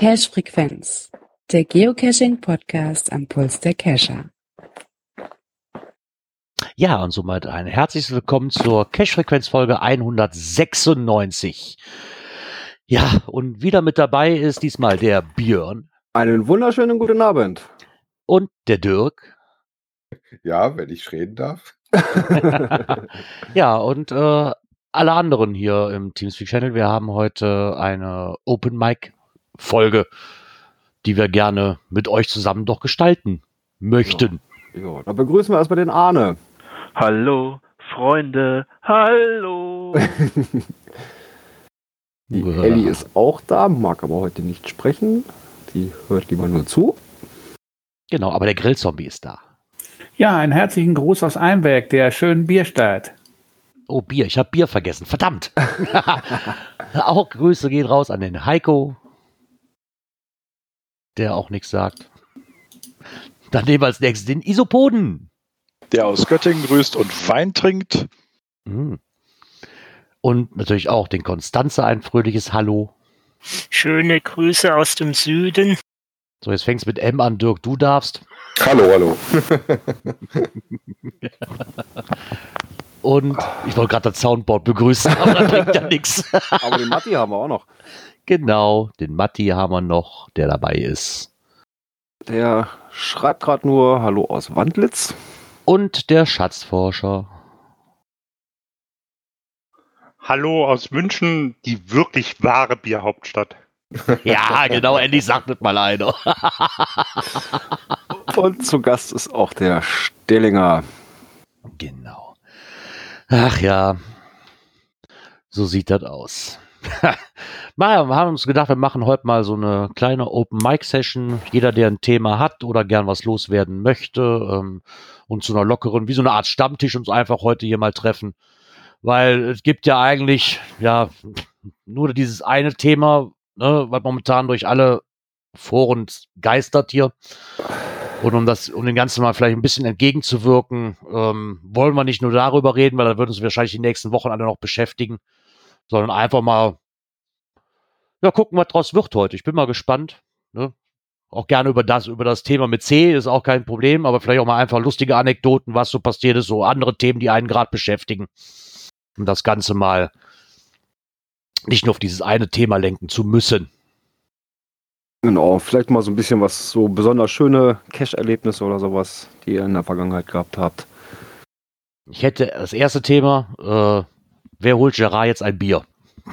Cache Frequenz, der Geocaching Podcast am Puls der Cacher. Ja, und somit ein herzliches Willkommen zur Cache Frequenz Folge 196. Ja, und wieder mit dabei ist diesmal der Björn. Einen wunderschönen guten Abend. Und der Dirk. Ja, wenn ich reden darf. ja, und äh, alle anderen hier im Teamspeak Channel. Wir haben heute eine Open Mic Folge, die wir gerne mit euch zusammen doch gestalten möchten. Ja, ja dann begrüßen wir erstmal den Arne. Hallo, Freunde, hallo. Die Ellie ist auch da, mag aber heute nicht sprechen. Die hört lieber nur zu. Genau, aber der Grillzombie ist da. Ja, einen herzlichen Gruß aus Einberg, der schönen Bierstadt. Oh, Bier, ich habe Bier vergessen. Verdammt. auch Grüße gehen raus an den Heiko, der auch nichts sagt. Dann nehmen wir als nächstes den Isopoden. Der aus Göttingen grüßt und Wein trinkt. Mhm. Und natürlich auch den Konstanze ein fröhliches Hallo. Schöne Grüße aus dem Süden. So, jetzt fängst mit M an, Dirk, du darfst. Hallo, hallo. Und ich wollte gerade das Soundboard begrüßen, aber da bringt ja nichts. Aber den Matti haben wir auch noch. Genau, den Matti haben wir noch, der dabei ist. Der schreibt gerade nur Hallo aus Wandlitz. Und der Schatzforscher. Hallo aus München, die wirklich wahre Bierhauptstadt. Ja, genau, endlich sagt das mal einer. Und zu Gast ist auch der Stellinger. Genau. Ach ja, so sieht das aus. wir haben uns gedacht, wir machen heute mal so eine kleine Open Mic Session. Jeder, der ein Thema hat oder gern was loswerden möchte ähm, und zu einer lockeren, wie so eine Art Stammtisch uns einfach heute hier mal treffen. Weil es gibt ja eigentlich, ja, nur dieses eine Thema, ne, was momentan durch alle Foren geistert hier. Und um das, um dem Ganzen mal vielleicht ein bisschen entgegenzuwirken, ähm, wollen wir nicht nur darüber reden, weil da würden uns wahrscheinlich die nächsten Wochen alle noch beschäftigen, sondern einfach mal, ja, gucken, was draus wird heute. Ich bin mal gespannt. Ne? Auch gerne über das, über das Thema mit C ist auch kein Problem, aber vielleicht auch mal einfach lustige Anekdoten, was so passiert ist, so andere Themen, die einen gerade beschäftigen. Um das Ganze mal nicht nur auf dieses eine Thema lenken zu müssen. Genau, vielleicht mal so ein bisschen was, so besonders schöne Cash-Erlebnisse oder sowas, die ihr in der Vergangenheit gehabt habt. Ich hätte das erste Thema, äh, wer holt Gerard jetzt ein Bier?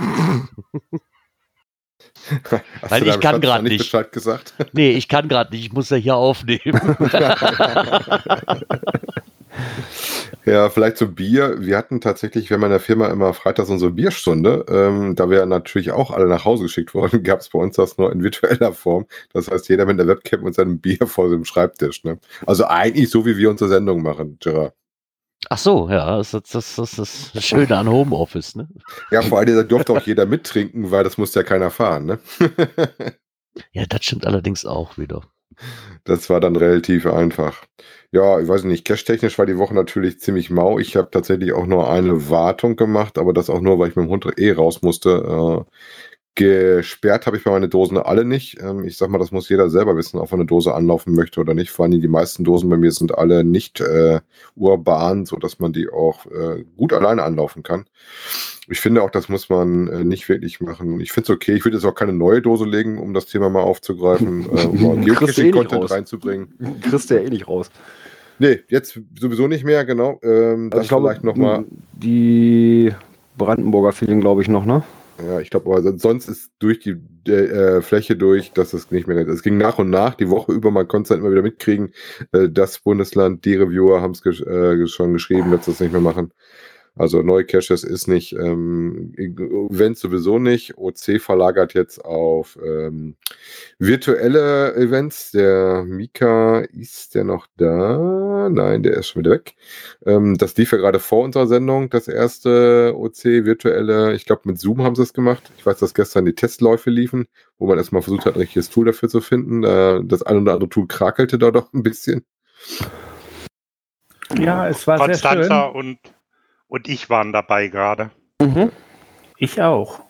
Weil ich kann gerade nicht. Bescheid gesagt? Nee, ich kann gerade nicht. Ich muss ja hier aufnehmen. ja, vielleicht so Bier. Wir hatten tatsächlich, wir haben in der Firma immer freitags unsere Bierstunde. Ähm, da wir natürlich auch alle nach Hause geschickt wurden, gab es bei uns das nur in virtueller Form. Das heißt, jeder mit der Webcam und seinem Bier vor dem Schreibtisch. Ne? Also eigentlich so, wie wir unsere Sendung machen, Gerard. Ach so, ja, das, ist das, das, das, das Schöne an Homeoffice, ne? Ja, vor allem, da durfte auch jeder mittrinken, weil das musste ja keiner fahren, ne? ja, das stimmt allerdings auch wieder. Das war dann relativ einfach. Ja, ich weiß nicht, cash-technisch war die Woche natürlich ziemlich mau. Ich habe tatsächlich auch nur eine Wartung gemacht, aber das auch nur, weil ich mit dem Hund eh raus musste. Äh, Gesperrt habe ich bei meine Dosen alle nicht. Ähm, ich sag mal, das muss jeder selber wissen, ob er eine Dose anlaufen möchte oder nicht. Vor allem die meisten Dosen bei mir sind alle nicht äh, urban, sodass man die auch äh, gut alleine anlaufen kann. Ich finde auch, das muss man äh, nicht wirklich machen. Ich finde es okay. Ich würde jetzt auch keine neue Dose legen, um das Thema mal aufzugreifen, äh, um Geocaching-Content eh reinzubringen. Kriegst du ja eh nicht raus. Nee, jetzt sowieso nicht mehr, genau. Ähm, also das vielleicht nochmal. Die Brandenburger Feeling, glaube ich, noch, ne? Ja, ich glaube, aber sonst ist durch die äh, Fläche durch, dass es nicht mehr. Es ging nach und nach, die Woche über, man konnte es halt immer wieder mitkriegen. Äh, das Bundesland, die Reviewer haben es gesch äh, schon geschrieben, dass sie es nicht mehr machen. Also neue Caches ist nicht, ähm, Events sowieso nicht. OC verlagert jetzt auf ähm, virtuelle Events. Der Mika, ist der noch da? Nein, der ist schon wieder weg. Ähm, das lief ja gerade vor unserer Sendung, das erste OC virtuelle. Ich glaube, mit Zoom haben sie es gemacht. Ich weiß, dass gestern die Testläufe liefen, wo man erstmal versucht hat, ein richtiges Tool dafür zu finden. Äh, das ein oder andere Tool krakelte da doch ein bisschen. Ja, es war sehr Konstanza schön. und, und ich waren dabei gerade. Mhm. Ich auch.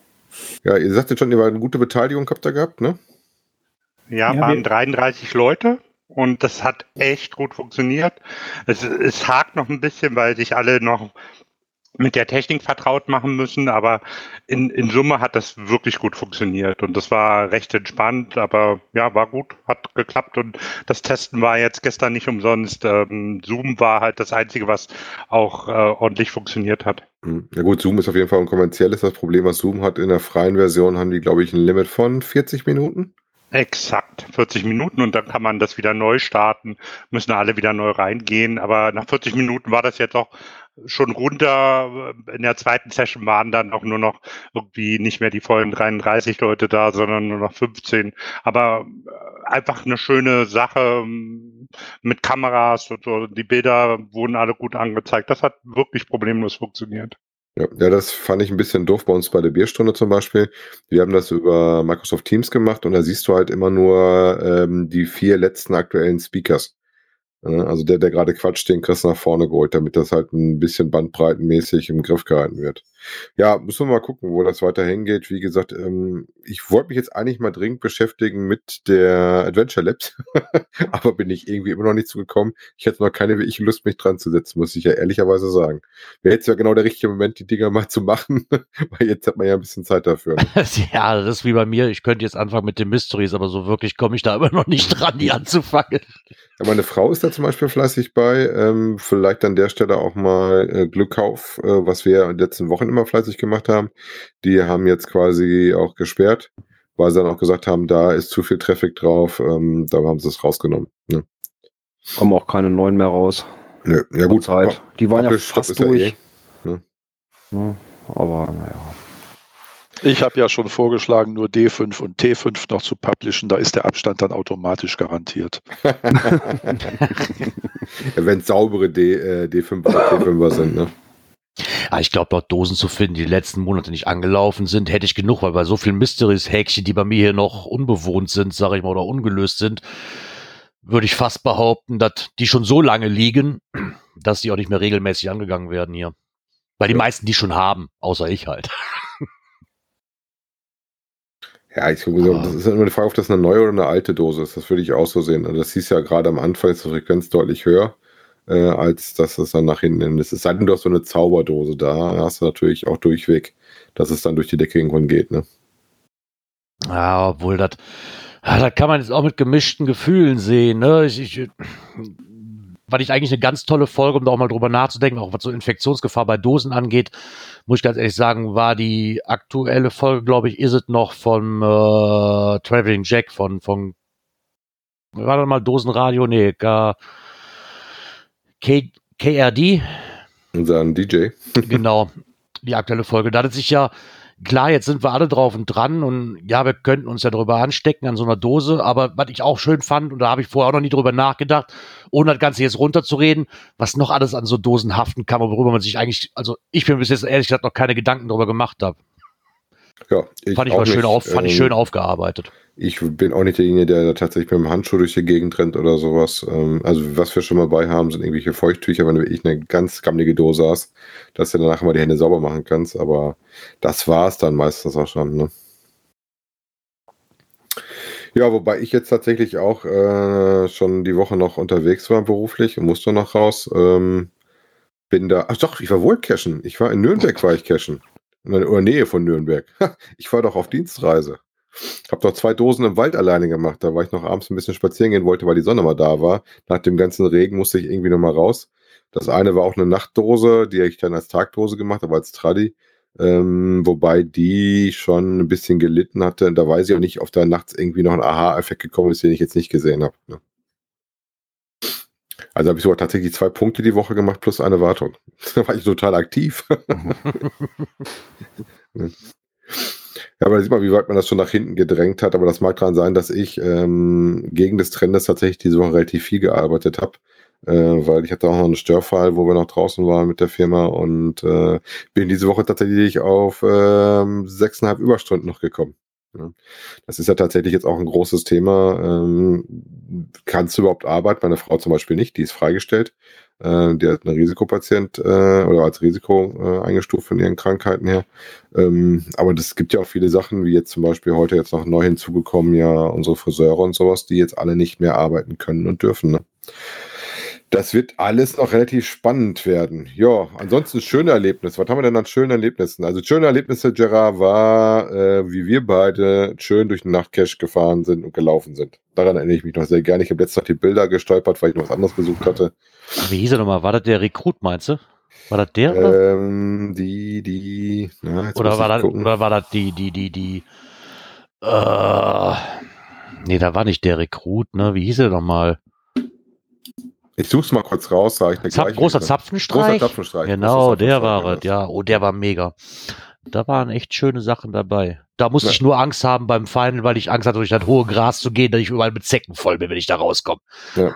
Ja, ihr sagtet schon, ihr war eine gute Beteiligung habt ihr gehabt, ne? Ja, Ja, waren wir- 33 Leute und das hat echt gut funktioniert. Es, es hakt noch ein bisschen, weil sich alle noch mit der Technik vertraut machen müssen, aber in, in Summe hat das wirklich gut funktioniert und das war recht entspannt, aber ja, war gut, hat geklappt und das Testen war jetzt gestern nicht umsonst. Ähm, Zoom war halt das Einzige, was auch äh, ordentlich funktioniert hat. Hm. Ja gut, Zoom ist auf jeden Fall ein kommerzielles. Das Problem, was Zoom hat in der freien Version, haben die, glaube ich, ein Limit von 40 Minuten. Exakt, 40 Minuten und dann kann man das wieder neu starten, müssen alle wieder neu reingehen, aber nach 40 Minuten war das jetzt auch schon runter. In der zweiten Session waren dann auch nur noch irgendwie nicht mehr die vollen 33 Leute da, sondern nur noch 15. Aber äh, einfach eine schöne Sache ähm, mit Kameras und so. Die Bilder wurden alle gut angezeigt. Das hat wirklich problemlos funktioniert. Ja, das fand ich ein bisschen doof bei uns bei der Bierstunde zum Beispiel. Wir haben das über Microsoft Teams gemacht und da siehst du halt immer nur ähm, die vier letzten aktuellen Speakers. Äh, Also der, der gerade quatscht, den kriegst nach vorne geholt, damit das halt ein bisschen bandbreitenmäßig im Griff gehalten wird. Ja, müssen wir mal gucken, wo das weiter hingeht. Wie gesagt, ähm, ich wollte mich jetzt eigentlich mal dringend beschäftigen mit der Adventure Labs, aber bin ich irgendwie immer noch nicht zugekommen. Ich hätte noch keine wirklich Lust, mich dran zu setzen, muss ich ja ehrlicherweise sagen. Wäre jetzt ja genau der richtige Moment, die Dinger mal zu machen, weil jetzt hat man ja ein bisschen Zeit dafür. Ne? ja, das ist wie bei mir. Ich könnte jetzt anfangen mit den Mysteries, aber so wirklich komme ich da immer noch nicht dran, die anzufangen. Ja, meine Frau ist da zum Beispiel fleißig bei. Ähm, vielleicht an der Stelle auch mal äh, Glück auf, äh, was wir in den letzten Wochen immer fleißig gemacht haben. Die haben jetzt quasi auch gesperrt, weil sie dann auch gesagt haben, da ist zu viel Traffic drauf. Ähm, da haben sie es rausgenommen. Ne? Kommen auch keine neuen mehr raus. Nö, ja gut. Zeit. Die waren ja fast ist ja durch. eh, ne? Ja, aber naja. Ich habe ja schon vorgeschlagen, nur D5 und T5 noch zu publishen. Da ist der Abstand dann automatisch garantiert. Wenn saubere D, äh, D5 oder T5er sind, ne? Ja, ich glaube, dort Dosen zu finden, die die letzten Monate nicht angelaufen sind, hätte ich genug, weil bei so vielen Mysteries-Häkchen, die bei mir hier noch unbewohnt sind, sage ich mal, oder ungelöst sind, würde ich fast behaupten, dass die schon so lange liegen, dass die auch nicht mehr regelmäßig angegangen werden hier. Weil die Ja. meisten die schon haben, außer ich halt. Ja, ich glaube, das ist immer die Frage, ob das eine neue oder eine alte Dose ist. Das würde ich auch so sehen. Das hieß ja gerade am Anfang ist die Frequenz deutlich höher, äh, als dass es dann nach hinten ist. Es sei denn, du hast so eine Zauberdose da, hast du natürlich auch durchweg, dass es dann durch die Decke irgendwann geht. Ne? Ja, obwohl das, ja, das kann man jetzt auch mit gemischten Gefühlen sehen. Ne? Ich, ich, weil ich eigentlich eine ganz tolle Folge, um da auch mal drüber nachzudenken, auch was so Infektionsgefahr bei Dosen angeht, muss ich ganz ehrlich sagen, war die aktuelle Folge, glaube ich, ist es noch von äh, Traveling Jack von, von war das mal Dosenradio? Nee, K, K, KRD, Unser DJ. genau, die aktuelle Folge. Da hat sich ja, klar, jetzt sind wir alle drauf und dran und ja, wir könnten uns ja drüber anstecken an so einer Dose, aber was ich auch schön fand, und da habe ich vorher auch noch nie drüber nachgedacht, ohne das Ganze jetzt runterzureden, was noch alles an so Dosen haften kann, worüber man sich eigentlich, also ich mir bis jetzt ehrlich gesagt noch keine Gedanken drüber gemacht habe. Ja, ich Fand ich auch mal schön auf, fand ich Ähm, schön aufgearbeitet. Ich bin auch nicht derjenige, der da tatsächlich mit dem Handschuh durch die Gegend rennt oder sowas. Ähm, also was wir schon mal bei haben, sind irgendwelche Feuchttücher, wenn du wirklich eine ganz gammelige Dose hast, dass du danach mal die Hände sauber machen kannst. Aber das war's dann meistens auch schon. Ne? Ja, wobei ich jetzt tatsächlich auch äh, schon die Woche noch unterwegs war beruflich und musste noch raus. Ähm, bin da, ach doch, ich war wohl cashen. Ich war in Nürnberg, war ich cashen. In der Nähe von Nürnberg. Ich war doch auf Dienstreise. Hab doch zwei Dosen im Wald alleine gemacht. Da war ich noch abends ein bisschen spazieren gehen wollte, weil die Sonne mal da war. Nach dem ganzen Regen musste ich irgendwie noch mal raus. Das eine war auch eine Nachtdose, die ich dann als Tagdose gemacht habe, als Tradi. Ähm, wobei die schon ein bisschen gelitten hatte. Und da weiß ich auch nicht, ob da nachts irgendwie noch ein Aha-Effekt gekommen ist, den ich jetzt nicht gesehen habe. Ne? Also habe ich sogar tatsächlich zwei Punkte die Woche gemacht plus eine Wartung. Da war ich total aktiv. ja, aber da sieht man, wie weit man das schon nach hinten gedrängt hat. Aber das mag daran sein, dass ich ähm, gegen des Trendes tatsächlich diese Woche relativ viel gearbeitet habe. Äh, weil ich hatte auch noch einen Störfall, wo wir noch draußen waren mit der Firma und äh, bin diese Woche tatsächlich auf ähm, sechseinhalb Überstunden noch gekommen. Das ist ja tatsächlich jetzt auch ein großes Thema. Ähm, kannst du überhaupt arbeiten? Meine Frau zum Beispiel nicht, die ist freigestellt. Äh, die hat einen Risikopatient äh, oder als Risiko äh, eingestuft von ihren Krankheiten her. Ähm, aber das gibt ja auch viele Sachen, wie jetzt zum Beispiel heute jetzt noch neu hinzugekommen, ja, unsere Friseure und sowas, die jetzt alle nicht mehr arbeiten können und dürfen. Ne? Das wird alles noch relativ spannend werden. Ja, ansonsten schöne Erlebnisse. Was haben wir denn an schönen Erlebnissen? Also schöne Erlebnisse, Gerard, war, äh, wie wir beide schön durch den Nachtcache gefahren sind und gelaufen sind. Daran erinnere ich mich noch sehr gerne. Ich habe letztens noch die Bilder gestolpert, weil ich noch was anderes gesucht hatte. Wie hieß er nochmal? War das der Rekrut, meinst du? War das der? Ähm, die, die, na, oder, war das, oder war das die, die, die, die, äh, nee, da war nicht der Rekrut, ne? Wie hieß er nochmal? Ich suche es mal kurz raus, sage ich mir Zap, Großer Zapfenstreich? Großer Zapfenstreich. Genau, der war es, ja. Oh, der war mega. Da waren echt schöne Sachen dabei. Da musste ja. ich nur Angst haben beim Final, weil ich Angst hatte, durch das hohe Gras zu gehen, dass ich überall mit Zecken voll bin, wenn ich da rauskomme. Ja.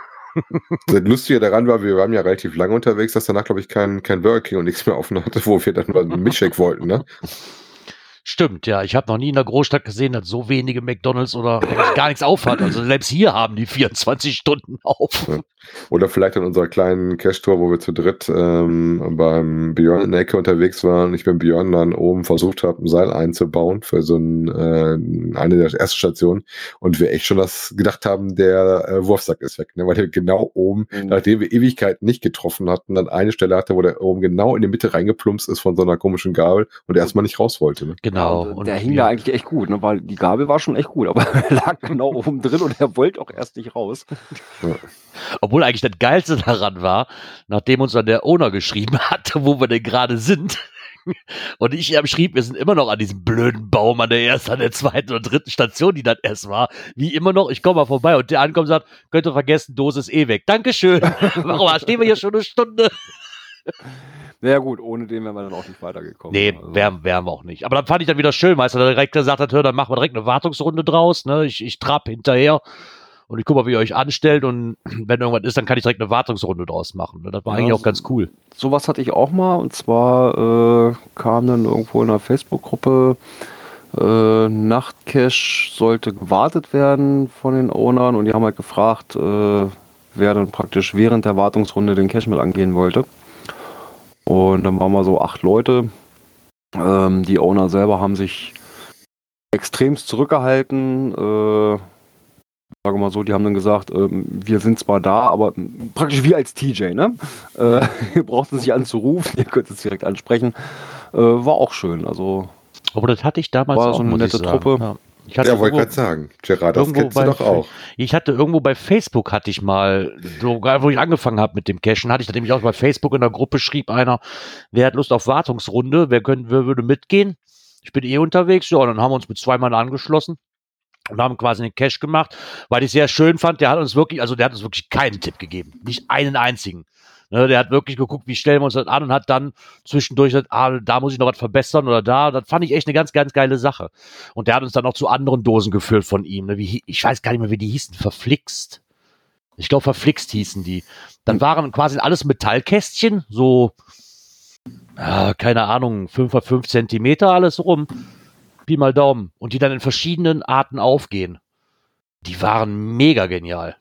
das Lustige daran war, wir waren ja relativ lange unterwegs, dass danach, glaube ich, kein, kein Burger King und nichts mehr offen hatte, wo wir dann mal einen Milchshake wollten, ne? Stimmt, ja. Ich habe noch nie in der Großstadt gesehen, dass so wenige McDonalds oder gar nichts aufhat. Also selbst hier haben die 24 Stunden auf. Ja. Oder vielleicht an unserer kleinen Cash-Tour, wo wir zu dritt ähm, beim Björn in der Ecke unterwegs waren. Ich beim Björn dann oben versucht habe, ein Seil einzubauen für so ein, äh, eine der ersten Stationen. Und wir echt schon das gedacht haben, der äh, Wurfsack ist weg. Ne? Weil der genau oben, mhm. nachdem wir Ewigkeiten nicht getroffen hatten, dann eine Stelle hatte, wo der oben genau in die Mitte reingeplumpst ist von so einer komischen Gabel und erstmal nicht raus wollte. Ne? Genau. Und der hing da eigentlich echt gut, ne? weil die Gabel war schon echt gut, aber er lag genau oben drin und er wollte auch erst nicht raus. Ja. Obwohl eigentlich das Geilste daran war, nachdem uns dann der Owner geschrieben hatte, wo wir denn gerade sind. Und ich ihm schrieb, wir sind immer noch an diesem blöden Baum an der ersten, an der zweiten und dritten Station, die das erst war. Wie immer noch, ich komme mal vorbei und der ankommt und sagt, könnt ihr vergessen, Dose ist eh weg. Dankeschön. Warum stehen wir hier schon eine Stunde? Naja gut, ohne den wären wir dann auch nicht weitergekommen. Nee, also. wären, wären wir auch nicht. Aber dann fand ich dann wieder schön, weil er direkt gesagt hat, hör, dann machen wir direkt eine Wartungsrunde draus. Ne? Ich, ich trab hinterher und ich gucke mal, wie ihr euch anstellt und wenn irgendwas ist, dann kann ich direkt eine Wartungsrunde draus machen. Das war ja, eigentlich auch ganz cool. Sowas hatte ich auch mal und zwar äh, kam dann irgendwo in einer Facebook-Gruppe äh, Nachtcache sollte gewartet werden von den Ownern und die haben halt gefragt, äh, wer dann praktisch während der Wartungsrunde den Cache mit angehen wollte. Und dann waren wir so acht Leute. Ähm, die Owner selber haben sich extremst zurückgehalten. Äh, sage mal so, die haben dann gesagt, ähm, wir sind zwar da, aber praktisch wie als TJ, ne? Äh, ihr braucht es nicht anzurufen, ihr könnt es direkt ansprechen. Äh, war auch schön, also. Aber das hatte ich damals war auch, so eine nette Truppe. Ja. Ich hatte ja, wollte gerade sagen, Gerard, das kennst du doch auch. Ich hatte irgendwo bei Facebook hatte ich mal, sogar wo ich angefangen habe mit dem Cashen, hatte ich nämlich auch bei Facebook in der Gruppe schrieb einer, wer hat Lust auf Wartungsrunde, wer, können, wer würde mitgehen? Ich bin eh unterwegs, ja, und dann haben wir uns mit zwei Mann angeschlossen und haben quasi einen Cash gemacht, weil ich sehr schön fand, der hat uns wirklich, also der hat uns wirklich keinen Tipp gegeben, nicht einen einzigen. Ne, der hat wirklich geguckt, wie stellen wir uns das an und hat dann zwischendurch gesagt, ah, da muss ich noch was verbessern oder da. Das fand ich echt eine ganz, ganz geile Sache. Und der hat uns dann auch zu anderen Dosen geführt von ihm. Ne, wie, ich weiß gar nicht mehr, wie die hießen, verflixt. Ich glaube, verflixt hießen die. Dann waren quasi alles Metallkästchen, so, ja, keine Ahnung, 5 x 5 Zentimeter alles rum. Pi mal Daumen. Und die dann in verschiedenen Arten aufgehen. Die waren mega genial.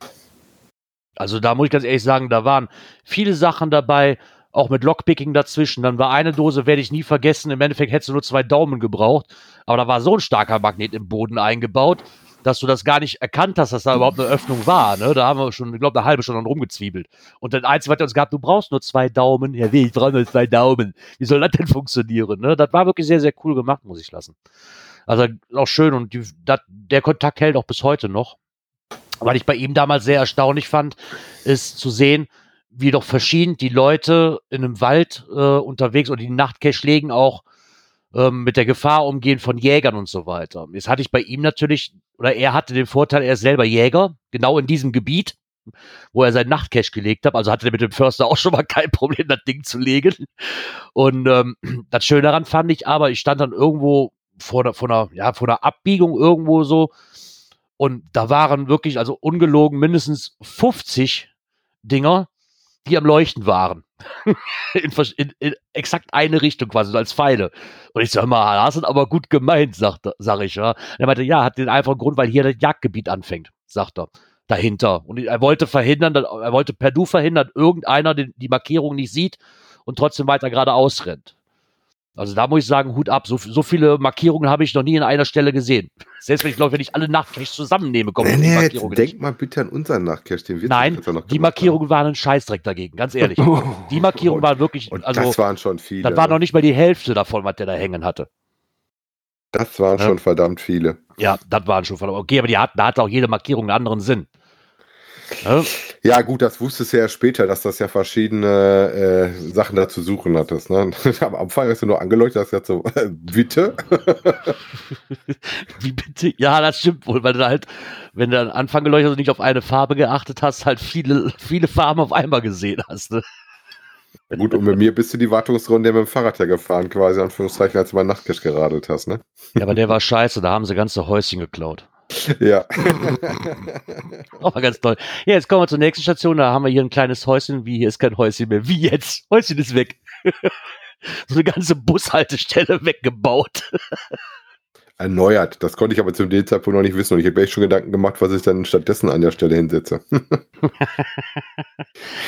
Also da muss ich ganz ehrlich sagen, da waren viele Sachen dabei, auch mit Lockpicking dazwischen. Dann war eine Dose, werde ich nie vergessen. Im Endeffekt hättest du nur zwei Daumen gebraucht. Aber da war so ein starker Magnet im Boden eingebaut, dass du das gar nicht erkannt hast, dass da überhaupt eine Öffnung war. Ne? Da haben wir schon, ich glaube, eine halbe Stunde rumgezwiebelt. Und das Einzige, was uns gab, du brauchst nur zwei Daumen. Ja, wie, ich brauche nur zwei Daumen. Wie soll das denn funktionieren? Ne? Das war wirklich sehr, sehr cool gemacht, muss ich lassen. Also auch schön und die, dat, der Kontakt hält auch bis heute noch. Was ich bei ihm damals sehr erstaunlich fand, ist zu sehen, wie doch verschieden die Leute in einem Wald äh, unterwegs oder die Nachtcache legen auch ähm, mit der Gefahr umgehen von Jägern und so weiter. Jetzt hatte ich bei ihm natürlich, oder er hatte den Vorteil, er ist selber Jäger, genau in diesem Gebiet. wo er seinen Nachtcash gelegt hat. Also hatte er mit dem Förster auch schon mal kein Problem, das Ding zu legen. Und ähm, das Schöne daran fand ich aber, ich stand dann irgendwo vor vor einer, ja, vor einer Abbiegung irgendwo so. Und da waren wirklich, also ungelogen, mindestens 50 Dinger, die am Leuchten waren. in, in, in exakt eine Richtung quasi, so als Pfeile. Und ich sag mal, das ist aber gut gemeint, sagt sag ich, ja. Er meinte, ja, hat den einfachen Grund, weil hier das Jagdgebiet anfängt, sagt er. Dahinter. Und er wollte verhindern, er wollte per Du verhindern, irgendeiner den, die Markierung nicht sieht und trotzdem weiter geradeaus rennt. Also da muss ich sagen, Hut ab. So, so viele Markierungen habe ich noch nie in einer Stelle gesehen. Selbst wenn ich glaube, wenn ich alle Nachtcaches zusammennehme, kommen Nee, die nee, Markierungen nicht. denk mal bitte an unseren Nachtcash, den wir Nein, die Markierungen waren ein Scheißdreck dagegen, ganz ehrlich. Die Markierungen waren wirklich, Und also das waren schon viele. das war ne? noch nicht mal die Hälfte davon, was der da hängen hatte. Das waren Ja. schon verdammt viele. Ja, das waren schon verdammt. Okay, aber die hatten, da hatte auch jede Markierung einen anderen Sinn. Ja, Ja, gut, das wusstest du ja später, dass das ja verschiedene äh, Sachen da zu suchen hattest. Ne? Am Anfang hast du nur angeleuchtet, hast gesagt so, äh, bitte? Wie bitte? Ja, das stimmt wohl, weil du halt, wenn du am Anfang geleuchtet hast und nicht auf eine Farbe geachtet hast, halt viele, viele Farben auf einmal gesehen hast. Ne? gut, und mit mir bist du die Wartungsrunde mit dem Fahrrad ja gefahren, quasi, Anführungszeichen, als du mal Nachtcash geradelt hast, ne? Ja, aber der war scheiße, da haben sie ganze Häuschen geklaut. Ja. Auch mal ganz toll. Ja, jetzt kommen wir zur nächsten Station. Da haben wir hier ein kleines Häuschen. Wie, hier ist kein Häuschen mehr. Wie jetzt? Häuschen ist weg. so eine ganze Bushaltestelle weggebaut. Erneuert. Das konnte ich aber zu dem Zeitpunkt noch nicht wissen. Und ich habe echt schon Gedanken gemacht, was ich dann stattdessen an der Stelle hinsetze.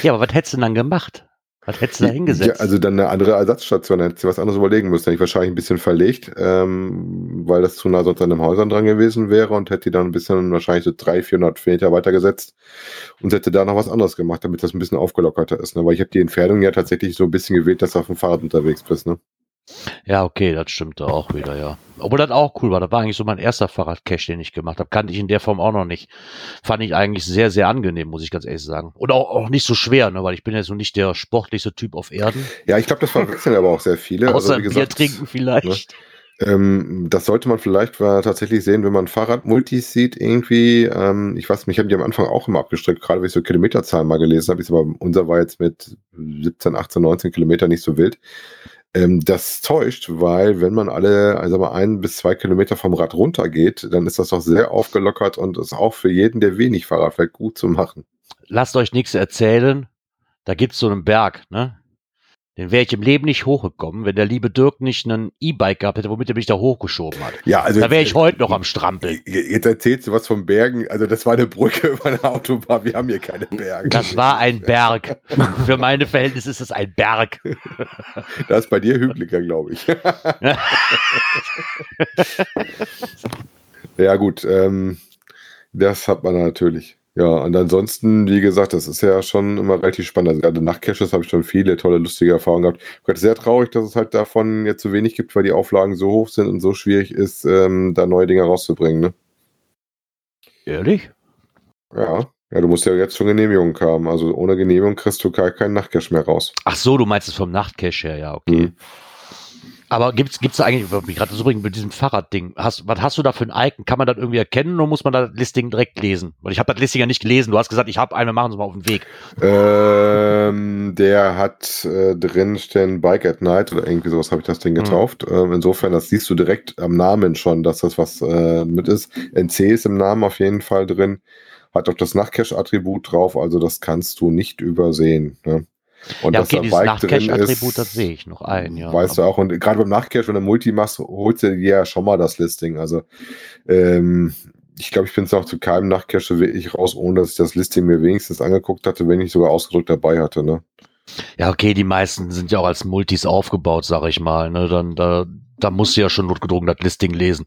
ja, aber was hättest du denn dann gemacht? Was hättest du da hingesetzt? Ja, also dann eine andere Ersatzstation, da hättest du was anderes überlegen müssen. Hätte ich wahrscheinlich ein bisschen verlegt, ähm, weil das zu nah sonst an den Häusern dran gewesen wäre und hätte die dann ein bisschen, wahrscheinlich so 300, 400 Meter weitergesetzt und hätte da noch was anderes gemacht, damit das ein bisschen aufgelockerter ist. Ne? Weil ich habe die Entfernung ja tatsächlich so ein bisschen gewählt, dass du auf dem Fahrrad unterwegs bist. Ne? Ja, okay, das stimmte auch wieder, ja. Obwohl das auch cool war. Das war eigentlich so mein erster Fahrradcache, den ich gemacht habe. Kannte ich in der Form auch noch nicht. Fand ich eigentlich sehr, sehr angenehm, muss ich ganz ehrlich sagen. Und auch, auch nicht so schwer, ne? weil ich bin ja so nicht der sportlichste Typ auf Erden. Ja, ich glaube, das verwechseln aber auch sehr viele. Außer also, wie Bier gesagt, trinken vielleicht. Ähm, das sollte man vielleicht tatsächlich sehen, wenn man Fahrradmultis sieht irgendwie. Ähm, ich weiß, mich haben die am Anfang auch immer abgestreckt, gerade wenn ich so Kilometerzahlen mal gelesen habe. Ist aber unser war jetzt mit 17, 18, 19 Kilometer nicht so wild. Ähm, das täuscht, weil wenn man alle, also mal ein bis zwei Kilometer vom Rad runtergeht, dann ist das doch sehr aufgelockert und ist auch für jeden, der wenig Fahrrad fährt, gut zu machen. Lasst euch nichts erzählen. Da gibt's so einen Berg, ne? Den wäre ich im Leben nicht hochgekommen, wenn der liebe Dirk nicht einen E-Bike gehabt hätte, womit er mich da hochgeschoben hat. Ja, also Da wäre ich heute noch am Strampeln. Jetzt erzählst du was von Bergen. Also das war eine Brücke über eine Autobahn. Wir haben hier keine Berge. Das war ein Berg. Für meine Verhältnisse ist es ein Berg. Das ist bei dir hügeliger, glaube ich. ja, gut. Ähm, das hat man natürlich. Ja, und ansonsten, wie gesagt, das ist ja schon immer relativ spannend. Also gerade Nachtcaches habe ich schon viele tolle, lustige Erfahrungen gehabt. Ich bin sehr traurig, dass es halt davon jetzt so wenig gibt, weil die Auflagen so hoch sind und so schwierig ist, ähm, da neue Dinge rauszubringen. Ne? Ehrlich? Ja. Ja, du musst ja jetzt schon Genehmigung haben. Also ohne Genehmigung kriegst du gar keinen Nachtcache mehr raus. Ach so, du meinst es vom Nachtcache her, ja, okay. Mhm. Aber gibt's gibt's da eigentlich, mich gerade so bringen, mit diesem Fahrradding, hast, was hast du da für ein Icon? Kann man das irgendwie erkennen oder muss man das Listing direkt lesen? Weil ich habe das Listing ja nicht gelesen. Du hast gesagt, ich habe einen, wir machen es mal auf den Weg. Ähm, der hat äh, drin stehen Bike at Night oder irgendwie sowas habe ich das Ding Mhm. getauft. Ähm, insofern, das siehst du direkt am Namen schon, dass das was äh, mit ist. NC ist im Namen auf jeden Fall drin. Hat auch das Nachtcache-Attribut drauf, also das kannst du nicht übersehen. Ne? Und ja, okay, da dieses ist, das sehe ich noch ein, ja. Weißt du auch, und gerade beim Nachtcache, wenn du Multi machst, holst du dir ja schon mal das Listing. Also, ähm, ich glaube, ich bin es auch zu keinem Nachtcache wirklich raus, ohne dass ich das Listing mir wenigstens angeguckt hatte, wenn ich sogar ausgedrückt dabei hatte. Ne? Ja, okay, die meisten sind ja auch als Multis aufgebaut, sag ich mal. Ne? Dann, da, da musst du ja schon notgedrungen das Listing lesen.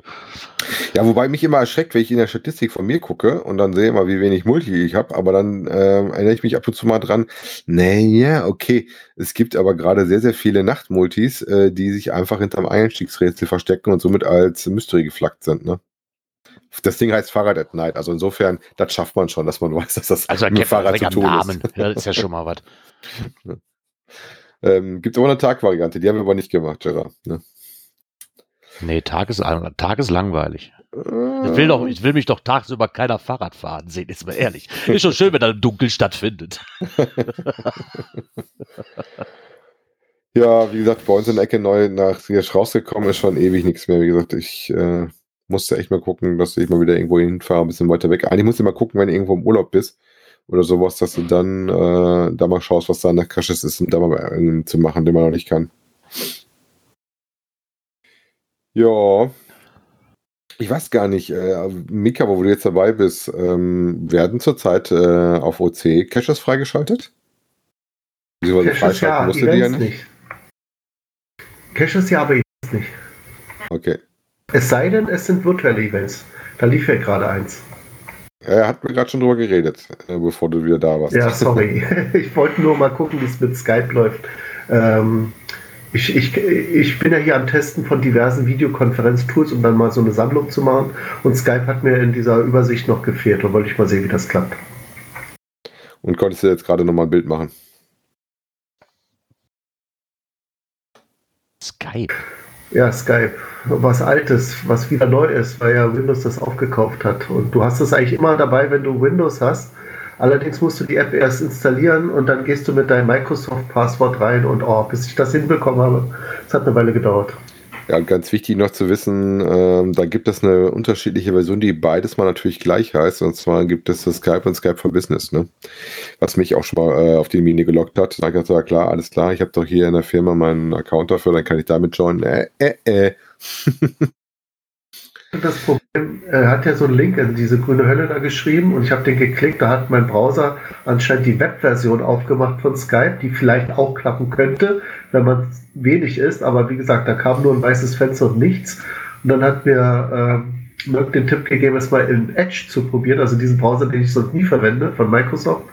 Ja, wobei mich immer erschreckt, wenn ich in der Statistik von mir gucke und dann sehe mal, wie wenig Multi ich habe, aber dann ähm, erinnere ich mich ab und zu mal dran, naja, okay, es gibt aber gerade sehr, sehr viele Nachtmultis, äh, die sich einfach hinterm Einstiegsrätsel verstecken und somit als Mystery geflaggt sind, ne? Das Ding heißt Fahrrad at Night, also insofern, das schafft man schon, dass man weiß, dass das Also mit Fahrrad zu tun Namen. ist. Ja, das ist ja schon mal was. Ähm, gibt aber eine Tagvariante, die haben wir aber nicht gemacht, Gerard. Ne? Nee, Tag ist, Tag ist langweilig. Ich Äh, will, doch, ich will mich doch tagsüber keiner Fahrrad fahren sehen, ist mal ehrlich. Ist schon schön, wenn im Dunkeln stattfindet. Ja, wie gesagt, bei uns in der Ecke neu nach hier rausgekommen ist schon ewig nichts mehr. Wie gesagt, ich äh, musste echt mal gucken, dass ich mal wieder irgendwo hinfahre, ein bisschen weiter weg. Eigentlich musst du mal gucken, wenn du irgendwo im Urlaub bist oder sowas, dass du dann äh, da mal schaust, was da an der Caches ist, um da mal zu machen, den man noch nicht kann. Ja. Ich weiß gar nicht, äh, Mika, wo du jetzt dabei bist, ähm, werden zurzeit äh, auf OC Caches freigeschaltet? Wieso Caches freischalten ja, musst du die ja Events nicht? nicht. Caches ja, aber Events nicht. Okay. Es sei denn, es sind virtuelle Events. Da lief ja gerade eins. Er hat mir gerade schon drüber geredet, äh, bevor du wieder da warst. Ja, sorry. ich wollte nur mal gucken, wie es mit Skype läuft. Ähm, ich, ich, ich bin ja hier am Testen von diversen Videokonferenztools, um dann mal so eine Sammlung zu machen. Und Skype hat mir in dieser Übersicht noch gefehlt. Da wollte ich mal sehen, wie das klappt. Und konntest du jetzt gerade nochmal ein Bild machen? Skype. Ja, Skype. Was Altes, was wieder neu ist, weil ja Windows das aufgekauft hat. Und du hast es eigentlich immer dabei, wenn du Windows hast. Allerdings musst du die App erst installieren und dann gehst du mit deinem Microsoft-Passwort rein und oh, bis ich das hinbekommen habe, es hat eine Weile gedauert. Ja, ganz wichtig noch zu wissen, ähm, da gibt es eine unterschiedliche Version, die beides mal natürlich gleich heißt. Und zwar gibt es das Skype und Skype for Business, ne? Was mich auch schon mal äh, auf die Mine gelockt hat. Da gesagt, ja klar, alles klar, ich habe doch hier in der Firma meinen Account dafür, dann kann ich damit joinen. Äh, äh, äh. Das Problem, er hat ja so einen Link in diese grüne Hölle da geschrieben und ich habe den geklickt, da hat mein Browser anscheinend die Webversion aufgemacht von Skype, die vielleicht auch klappen könnte, wenn man wenig ist, aber wie gesagt, da kam nur ein weißes Fenster und nichts. Und dann hat mir ähm, Mirk den Tipp gegeben, es mal in Edge zu probieren, also diesen Browser, den ich sonst nie verwende, von Microsoft.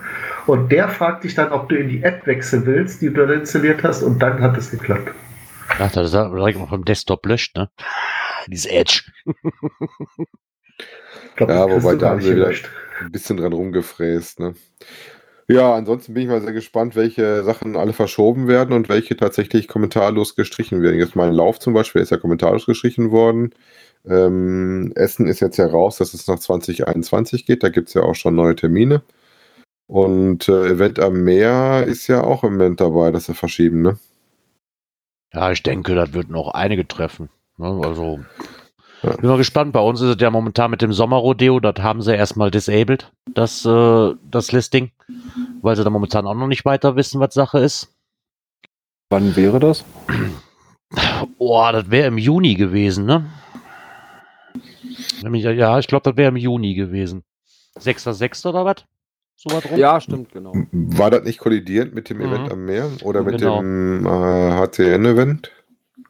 Und der fragt dich dann, ob du in die App wechseln willst, die du da installiert hast, und dann hat es geklappt. Ach, das ist direkt mal vom Desktop löscht, ne? Dieses Edge. Glaub, Ja, wobei da haben wir wieder ein bisschen dran rumgefräst, ne? Ja, ansonsten bin ich mal sehr gespannt, welche Sachen alle verschoben werden und welche tatsächlich kommentarlos gestrichen werden. Jetzt mein Lauf zum Beispiel ist ja kommentarlos gestrichen worden. Ähm, Essen ist jetzt ja raus, dass es nach 2021 geht. Da gibt es ja auch schon neue Termine. Und äh, Event am Meer ist ja auch im Moment dabei, dass sie verschieben, ne? Ja, ich denke, das wird noch einige treffen. Ne? Also, Ja. bin mal gespannt. Bei uns ist es ja momentan mit dem Sommerrodeo, das haben sie erstmal disabled, das, äh, das Listing, weil sie da momentan auch noch nicht weiter wissen, was Sache ist. Wann wäre das? Oh, das wäre im Juni gewesen, ne? Nämlich, ja, ich glaube, das wäre im Juni gewesen. 6.6. oder was? So was rum? Ja, stimmt, genau. War das nicht kollidierend mit dem Mhm. Event am Meer oder mit Genau. dem äh, HCN-Event?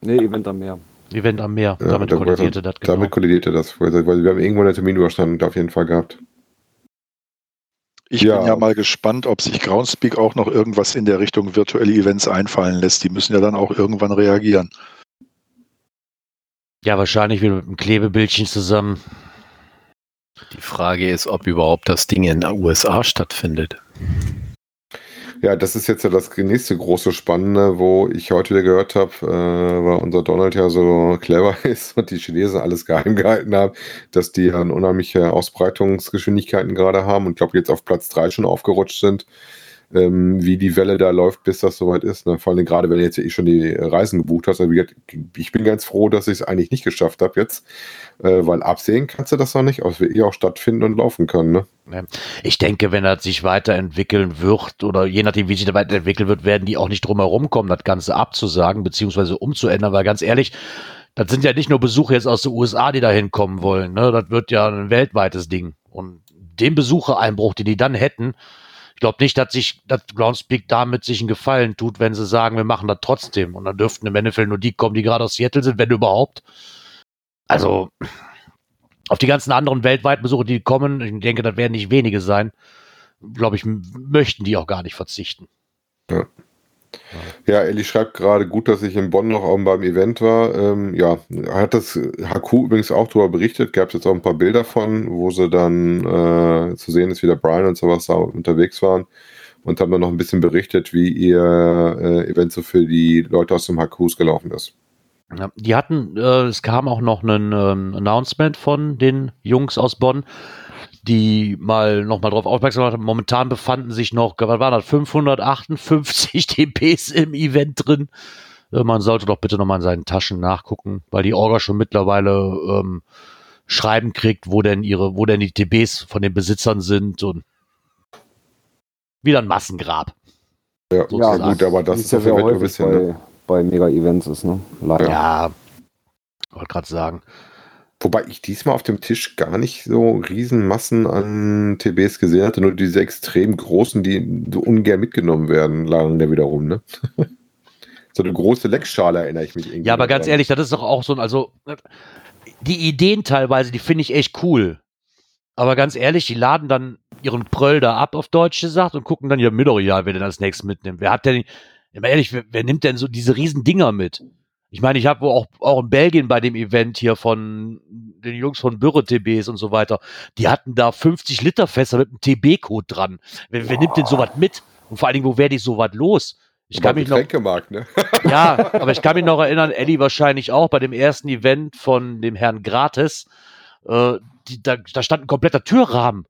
Nee, Event am Meer. Event am Meer. Ja, damit da- kollidierte das, genau. Damit kollidierte das. Weil wir haben irgendwo eine Terminüberstand auf jeden Fall gehabt. Ich Ja. bin ja mal gespannt, ob sich Groundspeak auch noch irgendwas in der Richtung virtuelle Events einfallen lässt. Die müssen ja dann auch irgendwann reagieren. Ja, wahrscheinlich wieder mit einem Klebebildchen zusammen. Die Frage ist, ob überhaupt das Ding in den USA stattfindet. Ja, das ist jetzt ja das nächste große Spannende, wo ich heute wieder gehört habe, äh, weil unser Donald ja so clever ist und die Chinesen alles geheim gehalten haben, dass die ja unheimliche Ausbreitungsgeschwindigkeiten gerade haben und glaube jetzt auf Platz 3 schon aufgerutscht sind, ähm, wie die Welle da läuft, bis das soweit ist. Ne? Vor allem gerade, wenn du jetzt eh schon die Reisen gebucht hast. Also ich bin ganz froh, dass ich es eigentlich nicht geschafft habe jetzt, äh, weil absehen kannst du das noch nicht, aber es wird eh auch stattfinden und laufen können. Ne? Ich denke, wenn das sich weiterentwickeln wird oder je nachdem, wie sich das weiterentwickeln wird, werden die auch nicht drum herum kommen, das Ganze abzusagen bzw. umzuändern, weil ganz ehrlich, das sind ja nicht nur Besucher jetzt aus den USA, die da hinkommen wollen. Ne? Das wird ja ein weltweites Ding. Und den Besuchereinbruch, den die dann hätten, glaube nicht, dass sich dass Groundspeak damit sich einen Gefallen tut, wenn sie sagen, wir machen das trotzdem. Und dann dürften im Endeffekt nur die kommen, die gerade aus Seattle sind, wenn überhaupt. Also auf die ganzen anderen weltweiten Besucher, die kommen, ich denke, das werden nicht wenige sein, glaube ich, möchten die auch gar nicht verzichten. Ja, Elli schreibt gerade gut, dass ich in Bonn noch auch beim Event war. Ähm, ja, hat das HQ übrigens auch darüber berichtet. Gab es jetzt auch ein paar Bilder von, wo sie dann äh, zu sehen ist, wie der Brian und sowas da unterwegs waren und haben dann noch ein bisschen berichtet, wie ihr äh, Event so für die Leute aus dem HQs gelaufen ist. Ja, die hatten, äh, es kam auch noch ein ähm, Announcement von den Jungs aus Bonn, die mal noch mal darauf aufmerksam gemacht haben. Momentan befanden sich noch, was war das, 558 DPs im Event drin. Äh, man sollte doch bitte noch mal in seinen Taschen nachgucken, weil die Orga schon mittlerweile ähm, Schreiben kriegt, wo denn ihre, wo denn die TBs von den Besitzern sind und wieder ein Massengrab. Ja, ja gut, aber das Wie ist ja Fall ein häufig bisschen. bei, Ne? bei Mega-Events ist, ne? Leider. Ja, wollte gerade sagen. Wobei ich diesmal auf dem Tisch gar nicht so Riesenmassen an TBs gesehen hatte, nur diese extrem großen, die so ungern mitgenommen werden, lagen da wiederum, ne? so eine große Leckschale erinnere ich mich irgendwie. Ja, aber ganz dran. ehrlich, das ist doch auch so ein, also die Ideen teilweise, die finde ich echt cool. Aber ganz ehrlich, die laden dann ihren Pröll da ab, auf Deutsch gesagt, und gucken dann, ja, mir doch egal, wer denn als nächstes mitnimmt. Wer hat denn, immer ehrlich, wer, wer nimmt denn so diese riesen Dinger mit? Ich meine, ich habe auch, auch in Belgien bei dem Event hier von den Jungs von Bürre TBs und so weiter, die hatten da 50 Liter Fässer mit einem TB-Code dran. Wer, wer nimmt denn sowas mit? Und vor allen Dingen, wo werde ich sowas los? Ich kann mich noch, ne? ja, aber ich kann mich noch erinnern, Eddie wahrscheinlich auch bei dem ersten Event von dem Herrn Gratis. Äh, die, da, da stand ein kompletter Türrahmen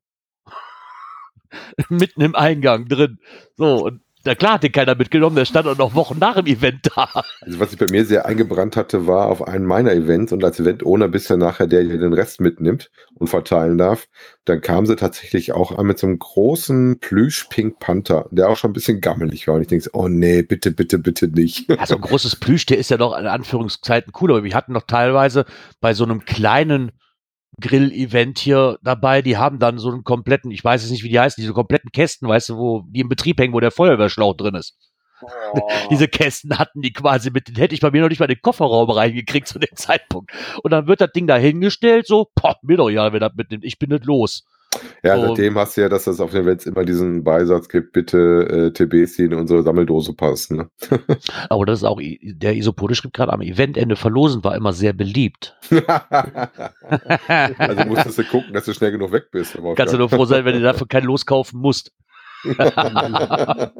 mitten im Eingang drin. So, und na klar hat den keiner mitgenommen, der stand auch noch Wochen nach dem Event da. Also was sich bei mir sehr eingebrannt hatte, war auf einem meiner Events und als Event-Owner bist du nachher der, der den Rest mitnimmt und verteilen darf. Dann kam sie tatsächlich auch an mit so einem großen Plüsch-Pink Panther, der auch schon ein bisschen gammelig war. Und ich denke, oh nee, bitte, bitte, bitte nicht. Also ein großes Plüsch, der ist ja doch in Anführungszeiten cool, aber wir hatten noch teilweise bei so einem kleinen Grill-Event hier dabei, die haben dann so einen kompletten, ich weiß jetzt nicht, wie die heißen, diese kompletten Kästen, weißt du, wo die im Betrieb hängen, wo der Feuerwehrschlauch drin ist. Diese Kästen hatten die quasi mit, den hätte ich bei mir noch nicht mal in den Kofferraum reingekriegt zu dem Zeitpunkt. Und dann wird das Ding da hingestellt, so, boah, mir doch ja, wer das mitnimmt, ich bin nicht los. Ja, So. seitdem hast du ja, dass es auf den Events immer diesen Beisatz gibt, bitte äh, TBs, die in unsere Sammeldose passen. Ne? Aber das ist auch, der Isopode schrieb gerade am Eventende verlosen war immer sehr beliebt. also musstest du gucken, dass du schnell genug weg bist. Kannst du nur froh sein, wenn du dafür kein Los kaufen musst.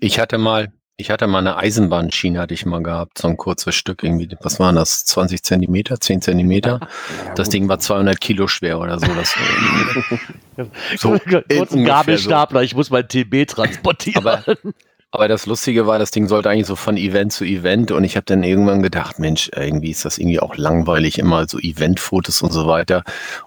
Ich hatte mal, ich hatte mal eine Eisenbahnschiene, hatte ich mal gehabt, so ein kurzes Stück irgendwie, was waren das, 20 Zentimeter, 10 Zentimeter? Das Ding war 200 Kilo schwer oder so. Das, so Kurz ein Gabelstapler, ich muss mein TB transportieren. Aber, aber das Lustige war, das Ding sollte eigentlich so von Event zu Event und ich habe dann irgendwann gedacht, Mensch, irgendwie ist das irgendwie auch langweilig, immer so Eventfotos und so weiter.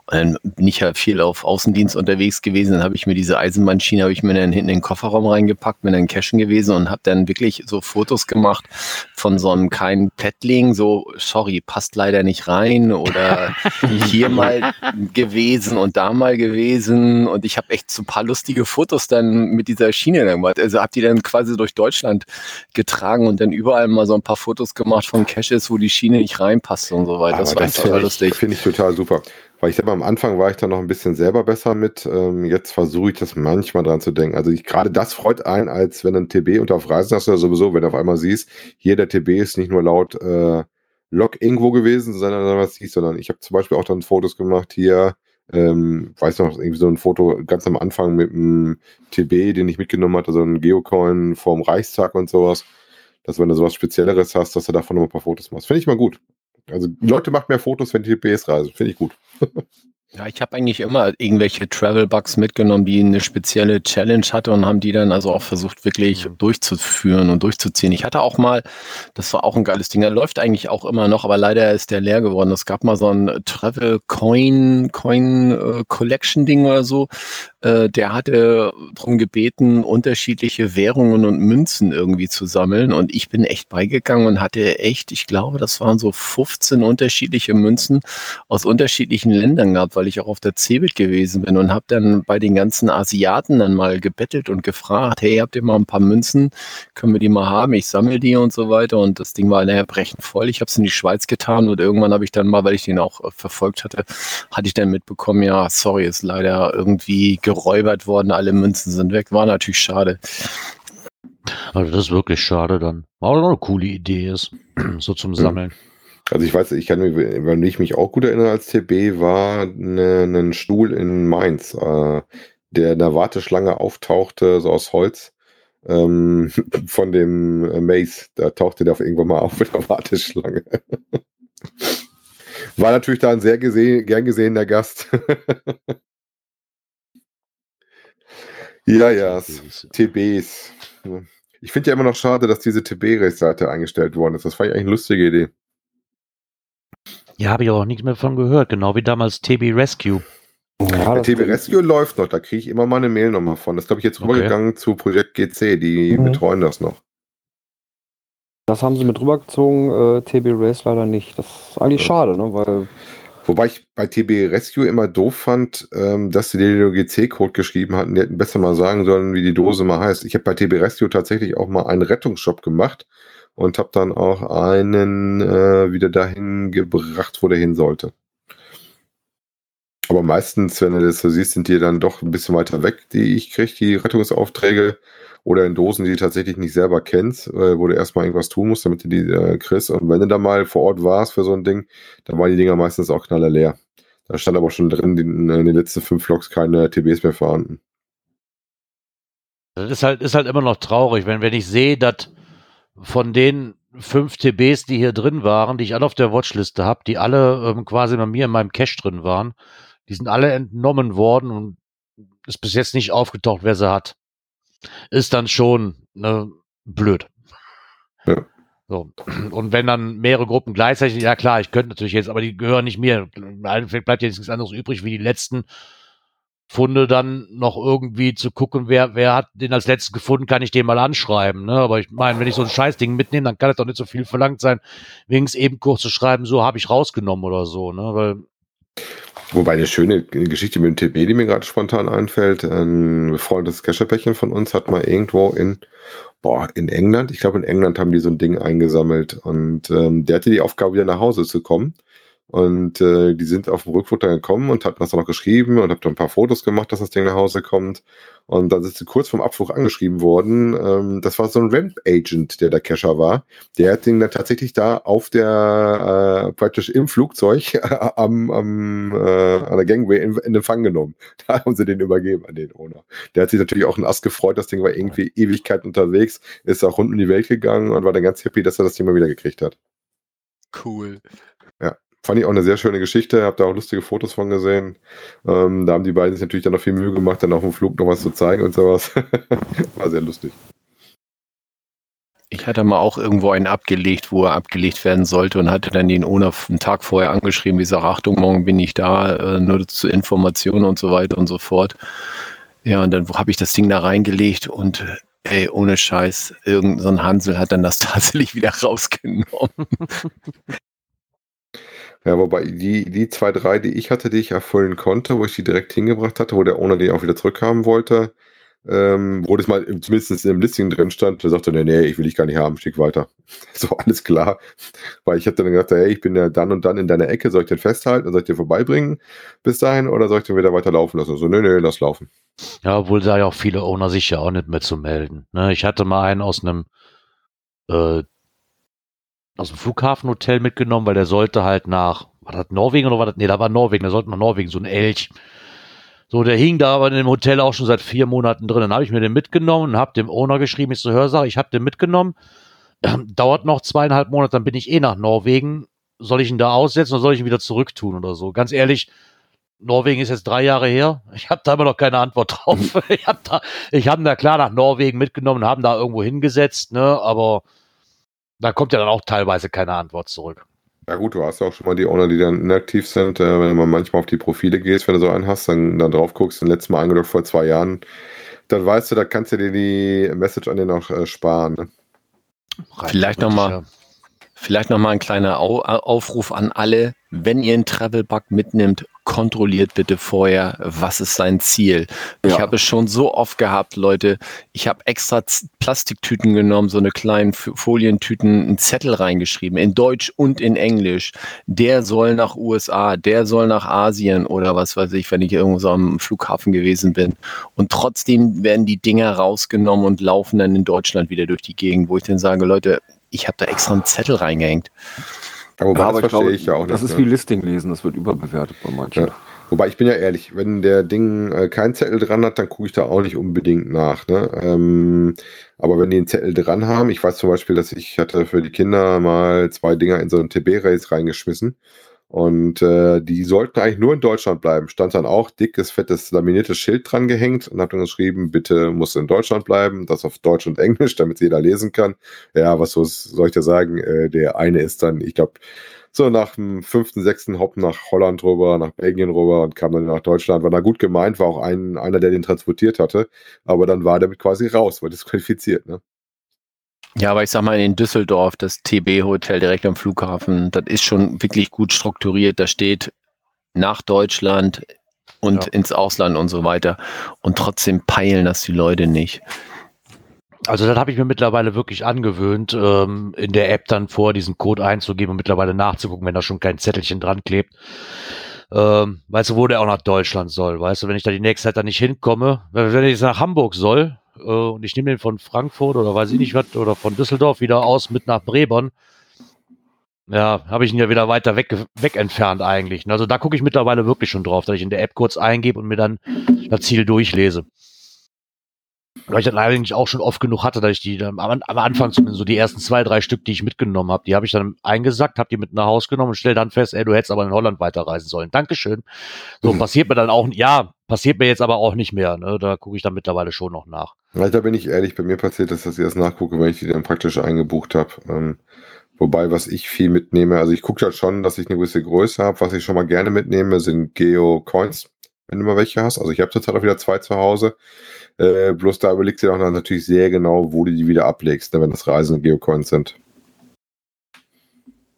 Und dann bin ich ja viel auf Außendienst unterwegs gewesen, dann habe ich mir diese Eisenbahnschiene, habe ich mir dann hinten in den Kofferraum reingepackt, bin dann cashen gewesen und habe dann wirklich so Fotos gemacht von so einem kleinen Paddling, so, sorry, passt leider nicht rein oder hier mal gewesen und da mal gewesen und ich habe echt so ein paar lustige Fotos dann mit dieser Schiene dann gemacht. Also habe die dann quasi durch Deutschland getragen und dann überall mal so ein paar Fotos gemacht von Caches, wo die Schiene nicht reinpasst und so weiter. Das war das total lustig. finde ich total super. Weil ich selber am Anfang war ich da noch ein bisschen selber besser mit. Ähm, jetzt versuche ich das manchmal dran zu denken. Also ich, gerade das freut einen, als wenn ein TB und auf Reisen hast du ja sowieso, wenn du auf einmal siehst, hier der TB ist nicht nur laut äh, Log irgendwo gewesen, sondern was siehst, sondern ich habe zum Beispiel auch dann Fotos gemacht hier, ähm, weiß noch, irgendwie so ein Foto ganz am Anfang mit einem TB, den ich mitgenommen hatte, so ein Geocoin vorm Reichstag und sowas. Dass wenn du sowas Spezielleres hast, dass du davon noch ein paar Fotos machst. Finde ich mal gut. Also Leute machen mehr Fotos, wenn die TBs reisen. Finde ich gut. Ja, ich habe eigentlich immer irgendwelche Travel-Bugs mitgenommen, die eine spezielle Challenge hatte und haben die dann also auch versucht, wirklich durchzuführen und durchzuziehen. Ich hatte auch mal, das war auch ein geiles Ding, der läuft eigentlich auch immer noch, aber leider ist der leer geworden. Es gab mal so ein Travel Coin, Coin äh, Collection Ding oder so. Äh, der hatte darum gebeten, unterschiedliche Währungen und Münzen irgendwie zu sammeln. Und ich bin echt beigegangen und hatte echt, ich glaube, das waren so 15 unterschiedliche Münzen aus unterschiedlichen Ländern gehabt, weil ich auch auf der Cebit gewesen bin und habe dann bei den ganzen Asiaten dann mal gebettelt und gefragt, hey, habt ihr mal ein paar Münzen? Können wir die mal haben? Ich sammle die und so weiter. Und das Ding war nachher brechend voll. Ich habe es in die Schweiz getan und irgendwann habe ich dann mal, weil ich den auch äh, verfolgt hatte, hatte ich dann mitbekommen, ja, sorry, ist leider irgendwie geräubert worden, alle Münzen sind weg. War natürlich schade. Also das ist wirklich schade dann. Aber auch eine coole Idee ist, so zum Sammeln. Also ich weiß, ich kann mich, wenn ich mich auch gut erinnere als TB, war ne, ein Stuhl in Mainz, äh, der in der Warteschlange auftauchte, so aus Holz. ähm, von dem äh, Mace. Da tauchte der auf irgendwann mal auf mit der Warteschlange. War natürlich da ein sehr gese gern gesehener Gast. ja, ja, TBs. Ich finde ja immer noch schade, dass diese TB-Race-Seite eingestellt worden ist. Das war ja eigentlich eine lustige Idee. Ja, habe ich aber auch nichts mehr von gehört, genau wie damals TB Rescue. Ja, der TB Rescue läuft noch, da kriege ich immer mal eine Mail nochmal von. Das glaube ich, jetzt Okay. rübergegangen zu Projekt GC, die Mhm. betreuen das noch. Das haben sie mit rübergezogen, äh, TB Race leider nicht. Das ist eigentlich schade, ne? Weil Wobei ich bei TB Rescue immer doof fand, ähm, dass sie den GC-Code geschrieben hatten. Die hätten besser mal sagen sollen, wie die Dose mal heißt. Ich habe bei TB Rescue tatsächlich auch mal einen Rettungsshop gemacht und habe dann auch einen äh, wieder dahin gebracht, wo der hin sollte. Aber meistens, wenn du das so siehst, sind die dann doch ein bisschen weiter weg, die ich kriege, die Rettungsaufträge. Oder in Dosen, die du tatsächlich nicht selber kennst, äh, wo du erstmal irgendwas tun musst, damit du die äh, kriegst. Und wenn du da mal vor Ort warst für so ein Ding, dann waren die Dinger meistens auch knallerleer. Da stand aber schon drin, die, in den letzten fünf Loks keine TBs mehr vorhanden. Das ist halt, ist halt immer noch traurig, wenn, wenn ich sehe, dass von den fünf TBs, die hier drin waren, die ich alle auf der Watchliste habe, die alle ähm, quasi bei mir in meinem Cache drin waren, die sind alle entnommen worden und ist bis jetzt nicht aufgetaucht, wer sie hat. Ist dann schon ne, blöd. Ja. So. Und wenn dann mehrere Gruppen gleichzeitig, ja klar, ich könnte natürlich jetzt, aber die gehören nicht mir. Im Endeffekt bleibt jetzt nichts anderes übrig, wie die letzten Funde dann noch irgendwie zu gucken, wer, wer hat den als letztes gefunden, kann ich den mal anschreiben. Ne? Aber ich meine, wenn ich so ein Scheißding mitnehme, dann kann es doch nicht so viel verlangt sein, wenigstens eben kurz zu schreiben, so habe ich rausgenommen oder so. Ne? Weil Wobei eine schöne Geschichte mit dem TB, die mir gerade spontan einfällt, ein befreundetes Kescherpärchen von uns hat mal irgendwo in, boah, in England, ich glaube in England haben die so ein Ding eingesammelt und ähm, der hatte die Aufgabe, wieder nach Hause zu kommen. Und äh, die sind auf dem Rückflug dann gekommen und hatten das dann noch geschrieben und hab dann ein paar Fotos gemacht, dass das Ding nach Hause kommt. Und dann sind sie kurz vorm Abflug angeschrieben worden. Ähm, das war so ein Ramp-Agent, der der Cacher war. Der hat den dann tatsächlich da auf der, äh, praktisch im Flugzeug am, am, äh, an der Gangway in, in Empfang genommen. Da haben sie den übergeben an den Owner. Der hat sich natürlich auch ein Ass gefreut. Das Ding war irgendwie Ewigkeit unterwegs, ist auch rund um die Welt gegangen und war dann ganz happy, dass er das Ding mal wieder gekriegt hat. Cool. Fand ich auch eine sehr schöne Geschichte. Hab da auch lustige Fotos von gesehen. Ähm, da haben die beiden sich natürlich dann noch viel Mühe gemacht, dann auf dem Flug noch was zu zeigen und sowas. War sehr lustig. Ich hatte mal auch irgendwo einen abgelegt, wo er abgelegt werden sollte und hatte dann den Owner einen Tag vorher angeschrieben, wie gesagt, Achtung, morgen bin ich da, äh, nur zu Informationen und so weiter und so fort. Ja, und dann habe ich das Ding da reingelegt und ey, ohne Scheiß, irgendein so Hansel hat dann das tatsächlich wieder rausgenommen. Ja, wobei die, die zwei, drei, die ich hatte, die ich erfüllen konnte, wo ich die direkt hingebracht hatte, wo der Owner die auch wieder zurückhaben wollte, ähm, wo das mal im- zumindest in dem Listing drin stand, der sagte, nee, nee, ich will dich gar nicht haben, schick weiter. So, alles klar. Weil ich hatte dann gesagt, hey, ich bin ja dann und dann in deiner Ecke, soll ich den festhalten soll ich den vorbeibringen bis dahin oder soll ich den wieder weiter laufen lassen? So, nee, nee, lass laufen. Ja, obwohl da ja auch viele Owner sich ja auch nicht mehr zu melden. Ne? Ich hatte mal einen aus einem äh, aus dem Flughafenhotel mitgenommen, weil der sollte halt nach, war das Norwegen oder war das? Nee, da war Norwegen, der sollte nach Norwegen, so ein Elch. So, der hing da aber in dem Hotel auch schon seit vier Monaten drin. Dann habe ich mir den mitgenommen und habe dem Owner geschrieben, ich so, hör, sag, ich habe den mitgenommen. Dauert noch zweieinhalb Monate, dann bin ich eh nach Norwegen. Soll ich ihn da aussetzen oder soll ich ihn wieder zurücktun oder so? Ganz ehrlich, Norwegen ist jetzt drei Jahre her. Ich habe da immer noch keine Antwort drauf. ich habe da, ich da klar nach Norwegen mitgenommen, haben da irgendwo hingesetzt, ne, aber da kommt ja dann auch teilweise keine Antwort zurück. Ja gut, du hast ja auch schon mal die Owner, die dann inaktiv sind. Äh, wenn du mal manchmal auf die Profile gehst, wenn du so einen hast, dann, dann drauf guckst, den letzten Mal eingeloggt vor zwei Jahren, dann weißt du, da kannst du dir die Message an den auch äh, sparen. Ne? Vielleicht nochmal vielleicht noch mal ein kleiner Au Aufruf an alle. Wenn ihr einen Travel-Bug mitnimmt, kontrolliert bitte vorher, was ist sein Ziel. Ich Ja. habe es schon so oft gehabt, Leute. Ich habe extra Plastiktüten genommen, so eine kleinen Folientüten, einen Zettel reingeschrieben, in Deutsch und in Englisch. Der soll nach USA, der soll nach Asien oder was weiß ich, wenn ich irgendwo so am Flughafen gewesen bin. Und trotzdem werden die Dinger rausgenommen und laufen dann in Deutschland wieder durch die Gegend, wo ich dann sage, Leute, ich habe da extra einen Zettel reingehängt. Aber Ja, das aber ich verstehe glaube, ich ja auch das nicht, ist ne? wie Listing lesen, das wird überbewertet bei manchen. Ja. Wobei ich bin ja ehrlich, wenn der Ding äh, keinen Zettel dran hat, dann gucke ich da auch nicht unbedingt nach. Ne? Ähm, aber wenn die einen Zettel dran haben, ich weiß zum Beispiel, dass ich hatte für die Kinder mal zwei Dinger in so einen TB-Race reingeschmissen. Und äh, die sollten eigentlich nur in Deutschland bleiben. Stand dann auch dickes, fettes, laminiertes Schild dran gehängt und hat dann geschrieben, bitte muss in Deutschland bleiben. Das auf Deutsch und Englisch, damit jeder lesen kann. Ja, was soll ich da sagen? Äh, der eine ist dann, ich glaube, so nach dem fünften, sechsten Hop nach Holland rüber, nach Belgien rüber und kam dann nach Deutschland. War da gut gemeint, war auch ein, einer, der den transportiert hatte. Aber dann war der mit quasi raus, war disqualifiziert, ne? Ja, aber ich sag mal, in Düsseldorf, das TB-Hotel direkt am Flughafen, das ist schon wirklich gut strukturiert. Da steht nach Deutschland und Ja. ins Ausland und so weiter. Und trotzdem peilen das die Leute nicht. Also das habe ich mir mittlerweile wirklich angewöhnt, ähm, in der App dann vor diesen Code einzugeben und mittlerweile nachzugucken, wenn da schon kein Zettelchen dran klebt. Ähm, weißt du, wo der auch nach Deutschland soll? Weißt du, wenn ich da die nächste Zeit dann nicht hinkomme, wenn wenn ich jetzt nach Hamburg soll äh, und ich nehme den von Frankfurt oder weiß ich nicht was oder von Düsseldorf wieder aus mit nach Brebern, ja, habe ich ihn ja wieder weiter weg, weg entfernt eigentlich. Also da gucke ich mittlerweile wirklich schon drauf, dass ich in der App kurz eingebe und mir dann das Ziel durchlese. Weil ich dann eigentlich auch schon oft genug hatte, dass ich die dann am, am Anfang zumindest so die ersten zwei, drei Stück, die ich mitgenommen habe, die habe ich dann eingesackt, habe die mit nach Haus genommen und stell dann fest, ey, du hättest aber in Holland weiterreisen sollen. Dankeschön. So passiert mir dann auch, ja, passiert mir jetzt aber auch nicht mehr. Ne? Da gucke ich dann mittlerweile schon noch nach. Ja, da bin ich ehrlich, bei mir passiert das, dass ich erst nachgucke, wenn ich die dann praktisch eingebucht habe. Ähm, wobei, was ich viel mitnehme, also ich gucke halt schon, dass ich eine gewisse Größe habe. Was ich schon mal gerne mitnehme, sind Geo-Coins, wenn du mal welche hast. Also ich habe zurzeit auch wieder zwei zu Hause. Äh, bloß da überlegst du dir auch dann natürlich sehr genau, wo du die wieder ablegst, ne, wenn das reisende Geocoins sind.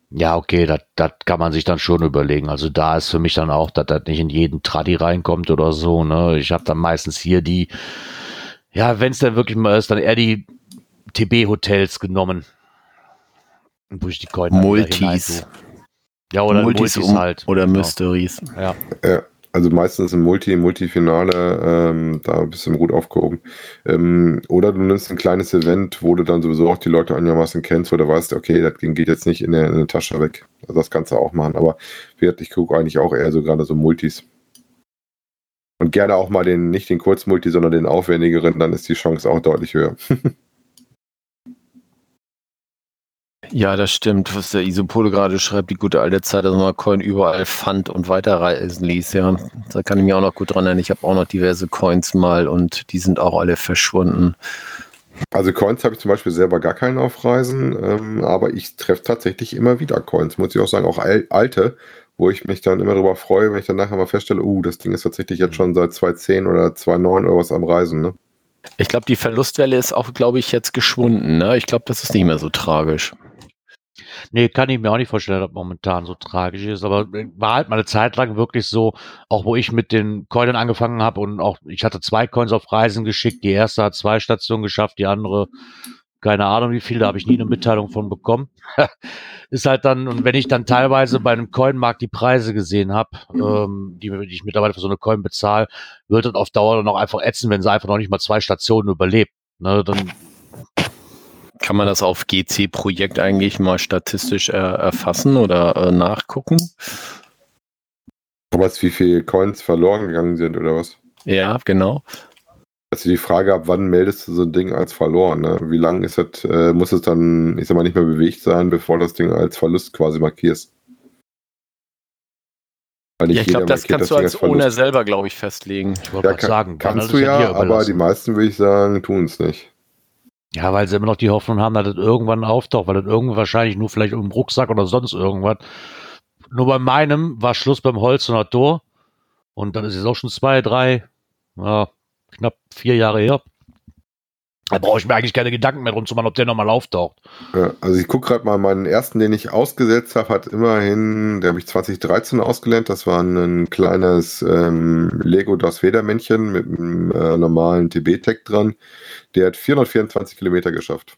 Ja, okay, das kann man sich dann schon überlegen. Also da ist für mich dann auch, dass das nicht in jeden Tradi reinkommt oder so. Ne? Ich habe dann meistens hier die, ja, wenn es dann wirklich mal ist, dann eher die TB-Hotels genommen. Wo ich die Coin Multis. Ja, oder Multis, um- halt. Oder Genau. Mysteries. Ja. Ja, also meistens im Multi, Multifinale, ähm, da bist du gut aufgehoben. Ähm, oder du nimmst ein kleines Event, wo du dann sowieso auch die Leute einigermaßen kennst, wo du weißt, okay, das geht jetzt nicht in eine, in eine Tasche weg. Also das kannst du auch machen. Aber ich gucke eigentlich auch eher so gerade so Multis. Und gerne auch mal den, nicht den Kurzmulti, sondern den aufwendigeren, dann ist die Chance auch deutlich höher. Ja, das stimmt, was der Isopole gerade schreibt, die gute alte Zeit, dass man Coin überall fand und weiterreisen ließ. Ja, da kann ich mich auch noch gut dran erinnern. Ich habe auch noch diverse Coins mal und die sind auch alle verschwunden. Also Coins habe ich zum Beispiel selber gar keinen auf Reisen, ähm, aber ich treffe tatsächlich immer wieder Coins, muss ich auch sagen, auch al alte, wo ich mich dann immer darüber freue, wenn ich dann nachher mal feststelle, uh, das Ding ist tatsächlich jetzt schon seit 2010 oder 2009 oder was am Reisen, ne? Ich glaube, die Verlustwelle ist auch, glaube ich, jetzt geschwunden. Ne? Ich glaube, das ist nicht mehr so tragisch. Nee, kann ich mir auch nicht vorstellen, dass momentan so tragisch ist, aber war halt mal eine Zeit lang wirklich so, auch wo ich mit den Coinen angefangen habe und auch, ich hatte zwei Coins auf Reisen geschickt, die erste hat zwei Stationen geschafft, die andere, keine Ahnung wie viel, da habe ich nie eine Mitteilung von bekommen. ist halt dann, und wenn ich dann teilweise bei einem Coinmarkt die Preise gesehen habe, ähm, die, die ich mittlerweile für so eine Coin bezahle, wird das auf Dauer dann auch einfach ätzen, wenn sie einfach noch nicht mal zwei Stationen überlebt. Ne, dann Kann man das auf GC-Projekt eigentlich mal statistisch äh, erfassen oder äh, nachgucken? Aber wie viele Coins verloren gegangen sind oder was? Ja, genau. Also die Frage ab, wann meldest du so ein Ding als verloren? Ne? Wie lange ist das, äh, muss es dann, ich sag mal, nicht mehr bewegt sein, bevor das Ding als Verlust quasi markierst? Weil Ja, ich glaube, das kannst du Ding als Verlust. Owner selber, glaube ich, festlegen. ich wollte Ja, kann, sagen, kann, kannst das du ja, aber die meisten, würde ich sagen, tun es nicht. Ja, weil sie immer noch die Hoffnung haben, dass das irgendwann auftaucht, weil das irgendwann wahrscheinlich nur vielleicht im Rucksack oder sonst irgendwas. Nur bei meinem war Schluss beim Holzener Tor. Und dann ist es auch schon zwei, drei, ja, knapp vier Jahre her. Da brauche ich mir eigentlich keine Gedanken mehr drum zu machen, ob der nochmal auftaucht. Also ich gucke gerade mal, meinen ersten, den ich ausgesetzt habe, hat immerhin, der habe ich 2013 ausgelernt. Das war ein kleines ähm, Lego Das Vader-Männchen mit einem äh, normalen TB-Tag dran. Der hat 424 Kilometer geschafft.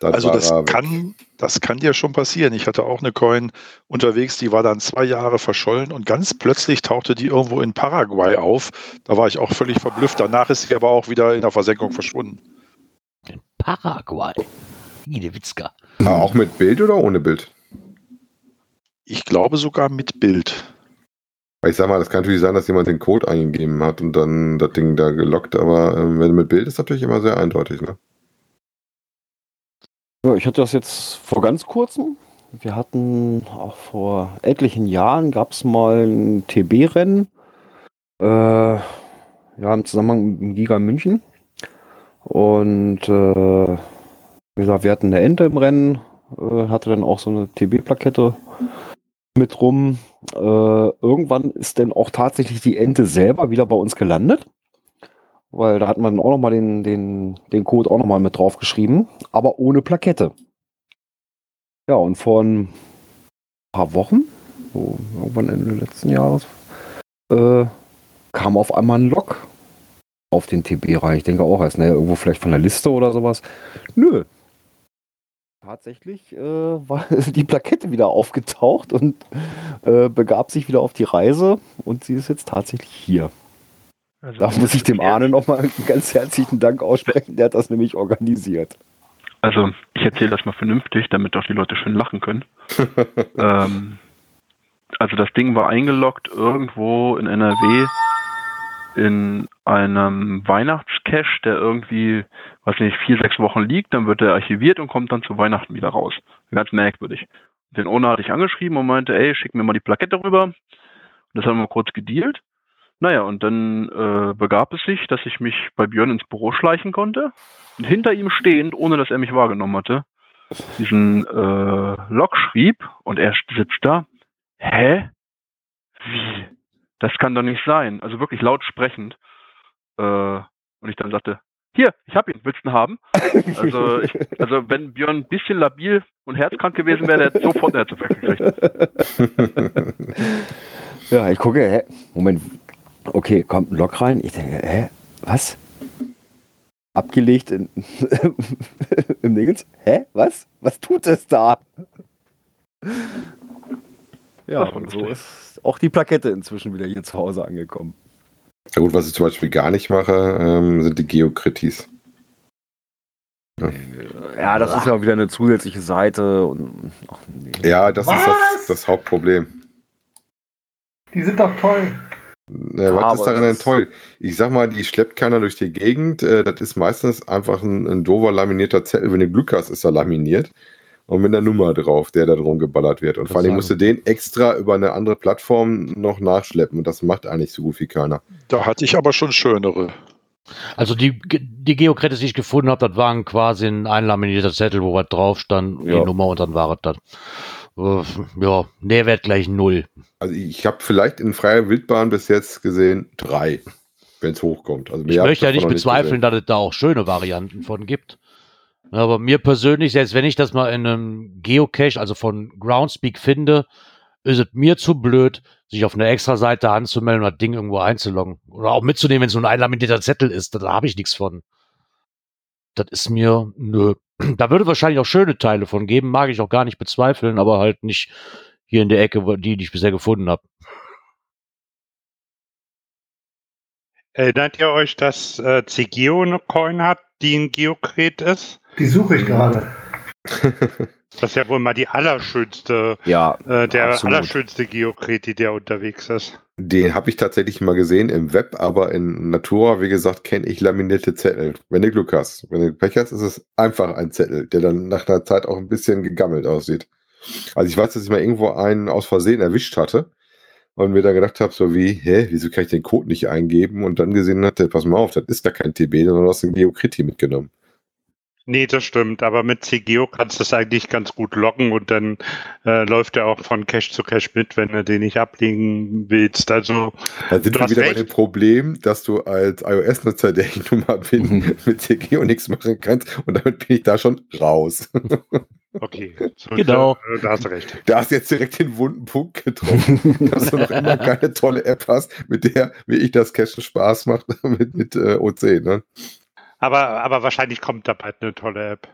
Dann Also das weg. kann, das kann dir schon passieren. Ich hatte auch eine Coin unterwegs, die war dann zwei Jahre verschollen und ganz plötzlich tauchte die irgendwo in Paraguay auf. Da war ich auch völlig verblüfft. Danach ist sie aber auch wieder in der Versenkung verschwunden. Paraguay. Ide Witzka. Ah, auch mit Bild oder ohne Bild? Ich glaube sogar mit Bild. Weil ich sag mal, das kann natürlich sein, dass jemand den Code eingegeben hat und dann das Ding da gelockt, aber ähm, wenn mit Bild ist natürlich immer sehr eindeutig, ne? Ja, ich hatte das jetzt vor ganz kurzem. Wir hatten auch vor etlichen Jahren gab es mal ein TB-Rennen. Äh, ja, im Zusammenhang mit dem Giga München. Und äh, wie gesagt, wir hatten eine Ente im Rennen, äh, hatte dann auch so eine TB-Plakette mit rum. Äh, irgendwann ist dann auch tatsächlich die Ente selber wieder bei uns gelandet. Weil da hat man auch nochmal den, den, den Code auch nochmal mit drauf geschrieben, aber ohne Plakette. Ja, und vor ein paar Wochen, so irgendwann Ende letzten Jahres, äh, kam auf einmal ein Log auf den TB rein. Ich denke auch erst, naja, irgendwo vielleicht von der Liste oder sowas. Nö. Tatsächlich äh, war die Plakette wieder aufgetaucht und äh, begab sich wieder auf die Reise und sie ist jetzt tatsächlich hier. Also, Da muss ich dem Arne nochmal einen ganz herzlichen Dank aussprechen, der hat das nämlich organisiert. Also, ich erzähle das mal vernünftig, damit auch die Leute schön lachen können. ähm, also, das Ding war eingeloggt irgendwo in NRW in einem Weihnachtscache, der irgendwie, weiß nicht, vier, sechs Wochen liegt. Dann wird er archiviert und kommt dann zu Weihnachten wieder raus. Ganz merkwürdig. Den Owner hatte ich angeschrieben und meinte, ey, schick mir mal die Plakette rüber. Und das haben wir kurz gedealt. Naja, und dann äh, begab es sich, dass ich mich bei Björn ins Büro schleichen konnte und hinter ihm stehend, ohne dass er mich wahrgenommen hatte, diesen äh, Log schrieb und er sitzt da. Hä? Wie? Das kann doch nicht sein. Also wirklich laut sprechend. Äh, und ich dann sagte, hier, ich hab ihn, willst du ihn haben? Also, ich, also wenn Björn ein bisschen labil und herzkrank gewesen wäre, hätte sofort eine Herzinfarkt gekriegt. Ja, ich gucke, hä? Moment. Okay, kommt ein Log rein. Ich denke, hä? Was? Abgelegt in, im Dingens? Hä? Was? Was tut es da? Ja, und so ist auch die Plakette inzwischen wieder hier zu Hause angekommen. Ja gut, was ich zum Beispiel gar nicht mache, ähm, sind die Geokritis. Ja, das ist ja wieder eine zusätzliche Seite und ach, nee. Ja, das ist das, Was? das Hauptproblem. Die sind doch toll. Ja, was aber ist daran denn toll? Ich sag mal, die schleppt keiner durch die Gegend. Äh, das ist meistens einfach ein, ein doofer laminierter Zettel. Wenn du Glück hast, ist er laminiert. Und mit einer Nummer drauf, der da drum geballert wird. Und vor allem musst du den extra über eine andere Plattform noch nachschleppen. Und das macht eigentlich so gut wie keiner. Da hatte ich aber schon schönere. Also die, die Geocredits, die ich gefunden habe, das waren quasi ein einlaminierter Zettel, wo was drauf stand, Ja. die Nummer und dann war es das. Äh, ja, Nährwert gleich null. Also ich habe vielleicht in freier Wildbahn bis jetzt gesehen drei, wenn es hochkommt. Also Ich möchte ja nicht bezweifeln, dass es da auch schöne Varianten von gibt. Aber mir persönlich, selbst wenn ich das mal in einem Geocache, also von Groundspeak finde, ist es mir zu blöd, sich auf eine extra Seite anzumelden und das Ding irgendwo einzuloggen. Oder auch mitzunehmen, wenn es so ein einlaminierter Zettel ist, da habe ich nichts von. Das ist mir, nö. Da würde wahrscheinlich auch schöne Teile von geben, mag ich auch gar nicht bezweifeln, aber halt nicht hier in der Ecke, wo- die, die ich bisher gefunden habe. Erinnert ihr euch, dass äh, CGeo eine Coin hat, die ein Geokret ist? Die suche ich gerade. Das ist ja wohl mal die allerschönste, Ja, äh, der absolut. allerschönste Geokret, die der unterwegs ist. Den habe ich tatsächlich mal gesehen im Web, aber in Natura, wie gesagt, kenne ich laminierte Zettel. Wenn du Glück hast. Wenn du Pech hast, ist es einfach ein Zettel, der dann nach einer Zeit auch ein bisschen gegammelt aussieht. Also ich weiß, dass ich mal irgendwo einen aus Versehen erwischt hatte und mir dann gedacht habe, so wie, hä, wieso kann ich den Code nicht eingeben? Und dann gesehen hatte, pass mal auf, das ist gar kein TB, sondern du hast einen Geokriti mitgenommen. Nee, das stimmt, aber mit CGeo kannst du das eigentlich ganz gut loggen und dann äh, läuft er auch von Cache zu Cache mit, wenn du den nicht ablegen willst. Also Da sind Du wir wieder bei recht. dem Problem, dass du als iOS-Nutzer, der ich nun mal bin, Mhm. mit CGO nichts machen kannst und damit bin ich da schon raus. okay, so, Genau. Da, da hast du recht. Da hast du jetzt direkt den wunden Punkt getroffen, dass du noch immer keine tolle App hast, mit der, wie ich das Cashen Spaß macht, mit, mit äh, OC. Ne? Aber, aber wahrscheinlich kommt da bald eine tolle App.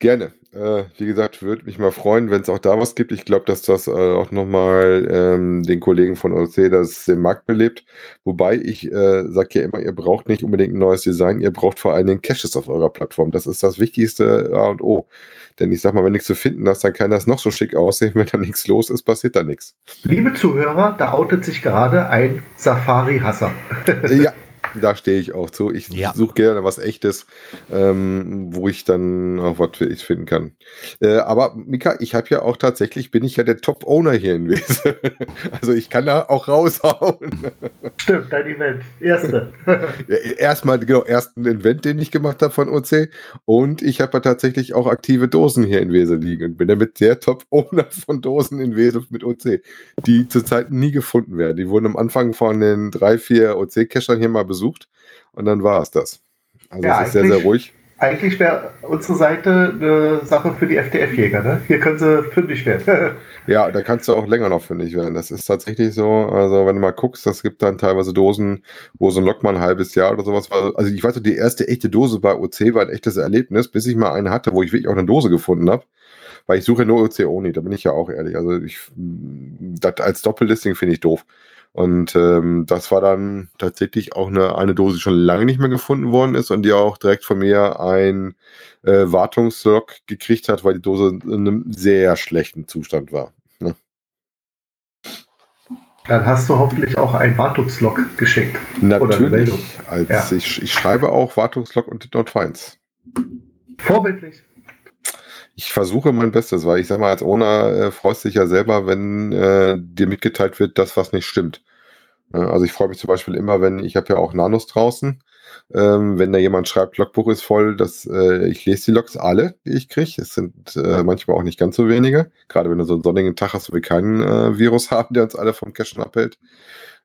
Gerne. Äh, wie gesagt, würde mich mal freuen, wenn es auch da was gibt. Ich glaube, dass das äh, auch nochmal ähm, den Kollegen von OC das den Markt belebt. Wobei ich äh, sage ja immer, ihr braucht nicht unbedingt ein neues Design, ihr braucht vor allen Dingen Caches auf eurer Plattform. Das ist das wichtigste A und O. Denn ich sag mal, wenn nichts zu finden ist, dann kann das noch so schick aussehen. Wenn da nichts los ist, passiert da nichts. Liebe Zuhörer, da outet sich gerade ein Safari-Hasser. ja, da stehe ich auch zu. Ich Ja. suche gerne was Echtes, ähm, wo ich dann auch was ich finden kann. Äh, aber Mika, ich habe ja auch tatsächlich, bin ich ja der Top-Owner hier in Wese. also ich kann da auch raushauen. Stimmt, dein Event. Erste. Ja, Erstmal, genau, ersten Event, den ich gemacht habe von OC. Und ich habe ja tatsächlich auch aktive Dosen hier in Wese liegen und bin damit der Top-Owner von Dosen in Wese mit OC, die zurzeit nie gefunden werden. Die wurden am Anfang von den drei, vier OC-Cachern hier mal besucht und dann war es das. Also Ja, es ist sehr, sehr ruhig. Eigentlich wäre unsere Seite eine Sache für die FDF-Jäger. Ne? Hier können sie fündig werden. Ja, da kannst du auch länger noch fündig werden. Das ist tatsächlich so. Also, wenn du mal guckst, das gibt dann teilweise Dosen, wo so ein Lock mal ein halbes Jahr oder sowas war. Also, ich weiß die erste echte Dose bei OC war ein echtes Erlebnis, bis ich mal eine hatte, wo ich wirklich auch eine Dose gefunden habe. Weil ich suche nur OC Oni, da bin ich ja auch ehrlich. Also, ich, das als Doppellisting finde ich doof. Und ähm, das war dann tatsächlich auch eine, eine Dose, die schon lange nicht mehr gefunden worden ist und die auch direkt von mir ein äh, Wartungslock gekriegt hat, weil die Dose in einem sehr schlechten Zustand war. Ne? Dann hast du hoffentlich auch einen Wartungslog geschickt. Natürlich. Als Ja. ich, ich schreibe auch Wartungslog und Did Not Finds. Vorbildlich. Ich versuche mein Bestes, weil ich sag mal, als Owner äh, freust dich ja selber, wenn äh, dir mitgeteilt wird, dass was nicht stimmt. Äh, also ich freue mich zum Beispiel immer, wenn ich habe ja auch Nanos draußen, ähm, wenn da jemand schreibt, Logbuch ist voll, dass äh, ich lese die Logs alle, die ich kriege. Es sind äh, manchmal auch nicht ganz so wenige. Gerade wenn du so einen sonnigen Tag hast, wo wir keinen äh, Virus haben, der uns alle vom Cachen abhält.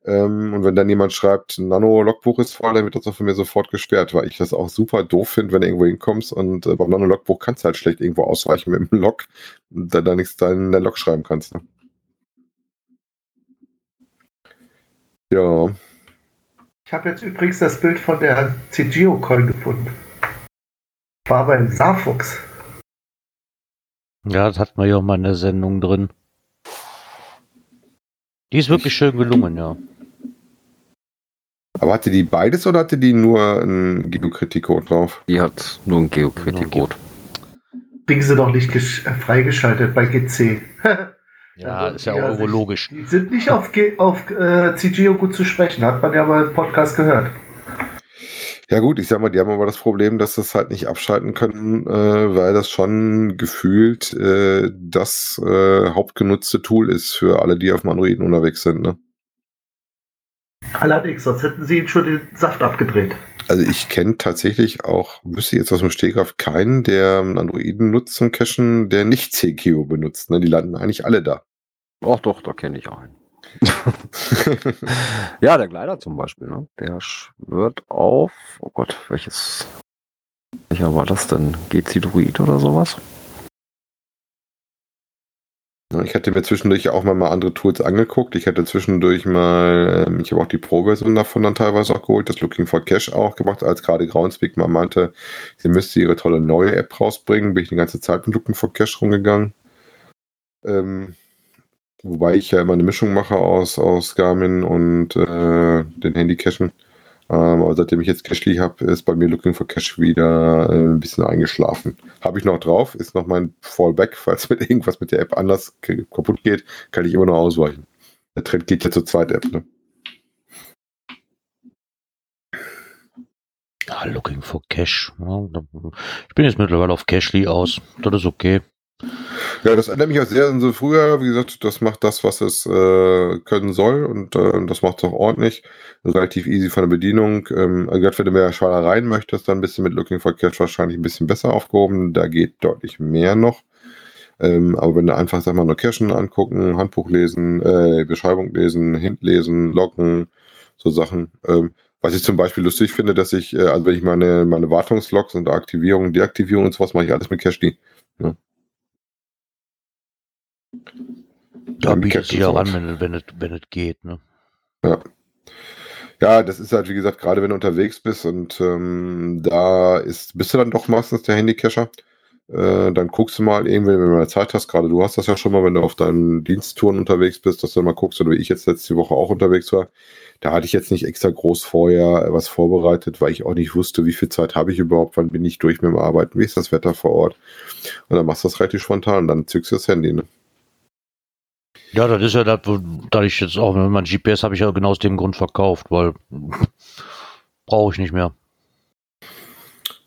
Ähm, und wenn dann jemand schreibt, Nano-Logbuch ist voll, dann wird das auch von mir sofort gesperrt, weil ich das auch super doof finde, wenn du irgendwo hinkommst und äh, beim Nano-Logbuch kannst du halt schlecht irgendwo ausweichen mit dem Log da, da nichts in der Log schreiben kannst. Ne? Ja, Ich habe jetzt übrigens das Bild von der CGO-Coin gefunden. War beim Saarfuchs. Ja, das hatten wir ja auch mal in der Sendung drin. Die ist wirklich schön gelungen, ja. aber hatte die beides oder hatte die nur ein Geokritik-Code drauf? Die hat nur ein Geokritik-Code. Kriegen sie noch nicht äh, freigeschaltet bei GC. Ja, ist ja Ja, auch irgendwo logisch. Die sind nicht auf, auf äh, CGO gut zu sprechen, hat man ja mal im Podcast gehört. Ja gut, ich sag mal, die haben aber das Problem, dass das halt nicht abschalten können, äh, weil das schon gefühlt äh, das äh, hauptgenutzte Tool ist für alle, die auf dem Androiden unterwegs sind. Ne? Allerdings, sonst hätten sie ihnen schon den Saft abgedreht. Also ich kenne tatsächlich auch, wüsste jetzt aus dem Stegreif keinen, der einen Androiden nutzt zum Cachen, der nicht CGO benutzt. Ne? Die landen eigentlich alle da. Ach doch, da kenne ich einen. ja, der Gleiter zum Beispiel, ne? Der schwört auf. Oh Gott, welches. Welcher war das denn? GC Druid oder sowas? Ja, Ich hatte mir zwischendurch auch mal, andere Tools angeguckt. Ich hatte zwischendurch mal, ähm, ich habe auch die Pro-Version davon dann teilweise auch geholt, das Looking for Cash auch gemacht, als gerade Groundspeak mal meinte, sie müsste ihre tolle neue App rausbringen, bin ich die ganze Zeit mit Looking for Cash rumgegangen. Ähm, wobei ich ja immer eine Mischung mache aus, aus Garmin und äh, den Handy-Cachen. Ähm, aber seitdem ich jetzt Cashly habe, ist bei mir Looking for Cash wieder äh, ein bisschen eingeschlafen. Habe ich noch drauf, ist noch mein Fallback, falls mit irgendwas mit der App anders kaputt geht, kann ich immer noch ausweichen. Der Trend geht ja zur Zweit-App. Ne? Ja, looking for Cash. Ich bin jetzt mittlerweile auf Cashly aus. Das ist okay. Ja, das erinnert mich auch sehr an so früher. Wie gesagt, das macht das, was es äh, können soll und äh, das macht es auch ordentlich. Relativ easy von der Bedienung. Ähm, also gerade wenn du mehr Schweinereien möchtest, dann bist du mit Looking for Cash wahrscheinlich ein bisschen besser aufgehoben. Da geht deutlich mehr noch. Ähm, aber wenn du einfach, sag mal, nur Cachen angucken, Handbuch lesen, äh, Beschreibung lesen, Hint lesen, loggen, so Sachen. Ähm, was ich zum Beispiel lustig finde, dass ich, äh, also wenn ich meine, meine Wartungslogs und Aktivierung, Deaktivierung und sowas mache ich alles mit Cashly. Ja. Da bietet sich auch an, wenn, es- wenn, es, wenn es geht. Ne? Ja. Ja, das ist halt, wie gesagt, gerade wenn du unterwegs bist und ähm, da ist, bist du dann doch meistens der Handycacher. Äh, dann guckst du mal eben, wenn du mal Zeit hast, gerade du hast das ja schon mal, wenn du auf deinen Diensttouren unterwegs bist, dass du mal guckst, oder wie ich jetzt letzte Woche auch unterwegs war. Da hatte ich jetzt nicht extra groß vorher was vorbereitet, weil ich auch nicht wusste, wie viel Zeit habe ich überhaupt, wann bin ich durch mit dem Arbeiten, wie ist das Wetter vor Ort. Und dann machst du das relativ spontan, dann zückst du das Handy. Ne? Ja, das ist ja das, da ich jetzt auch, wenn mein GPS habe ich ja genau aus dem Grund verkauft, weil brauche ich nicht mehr.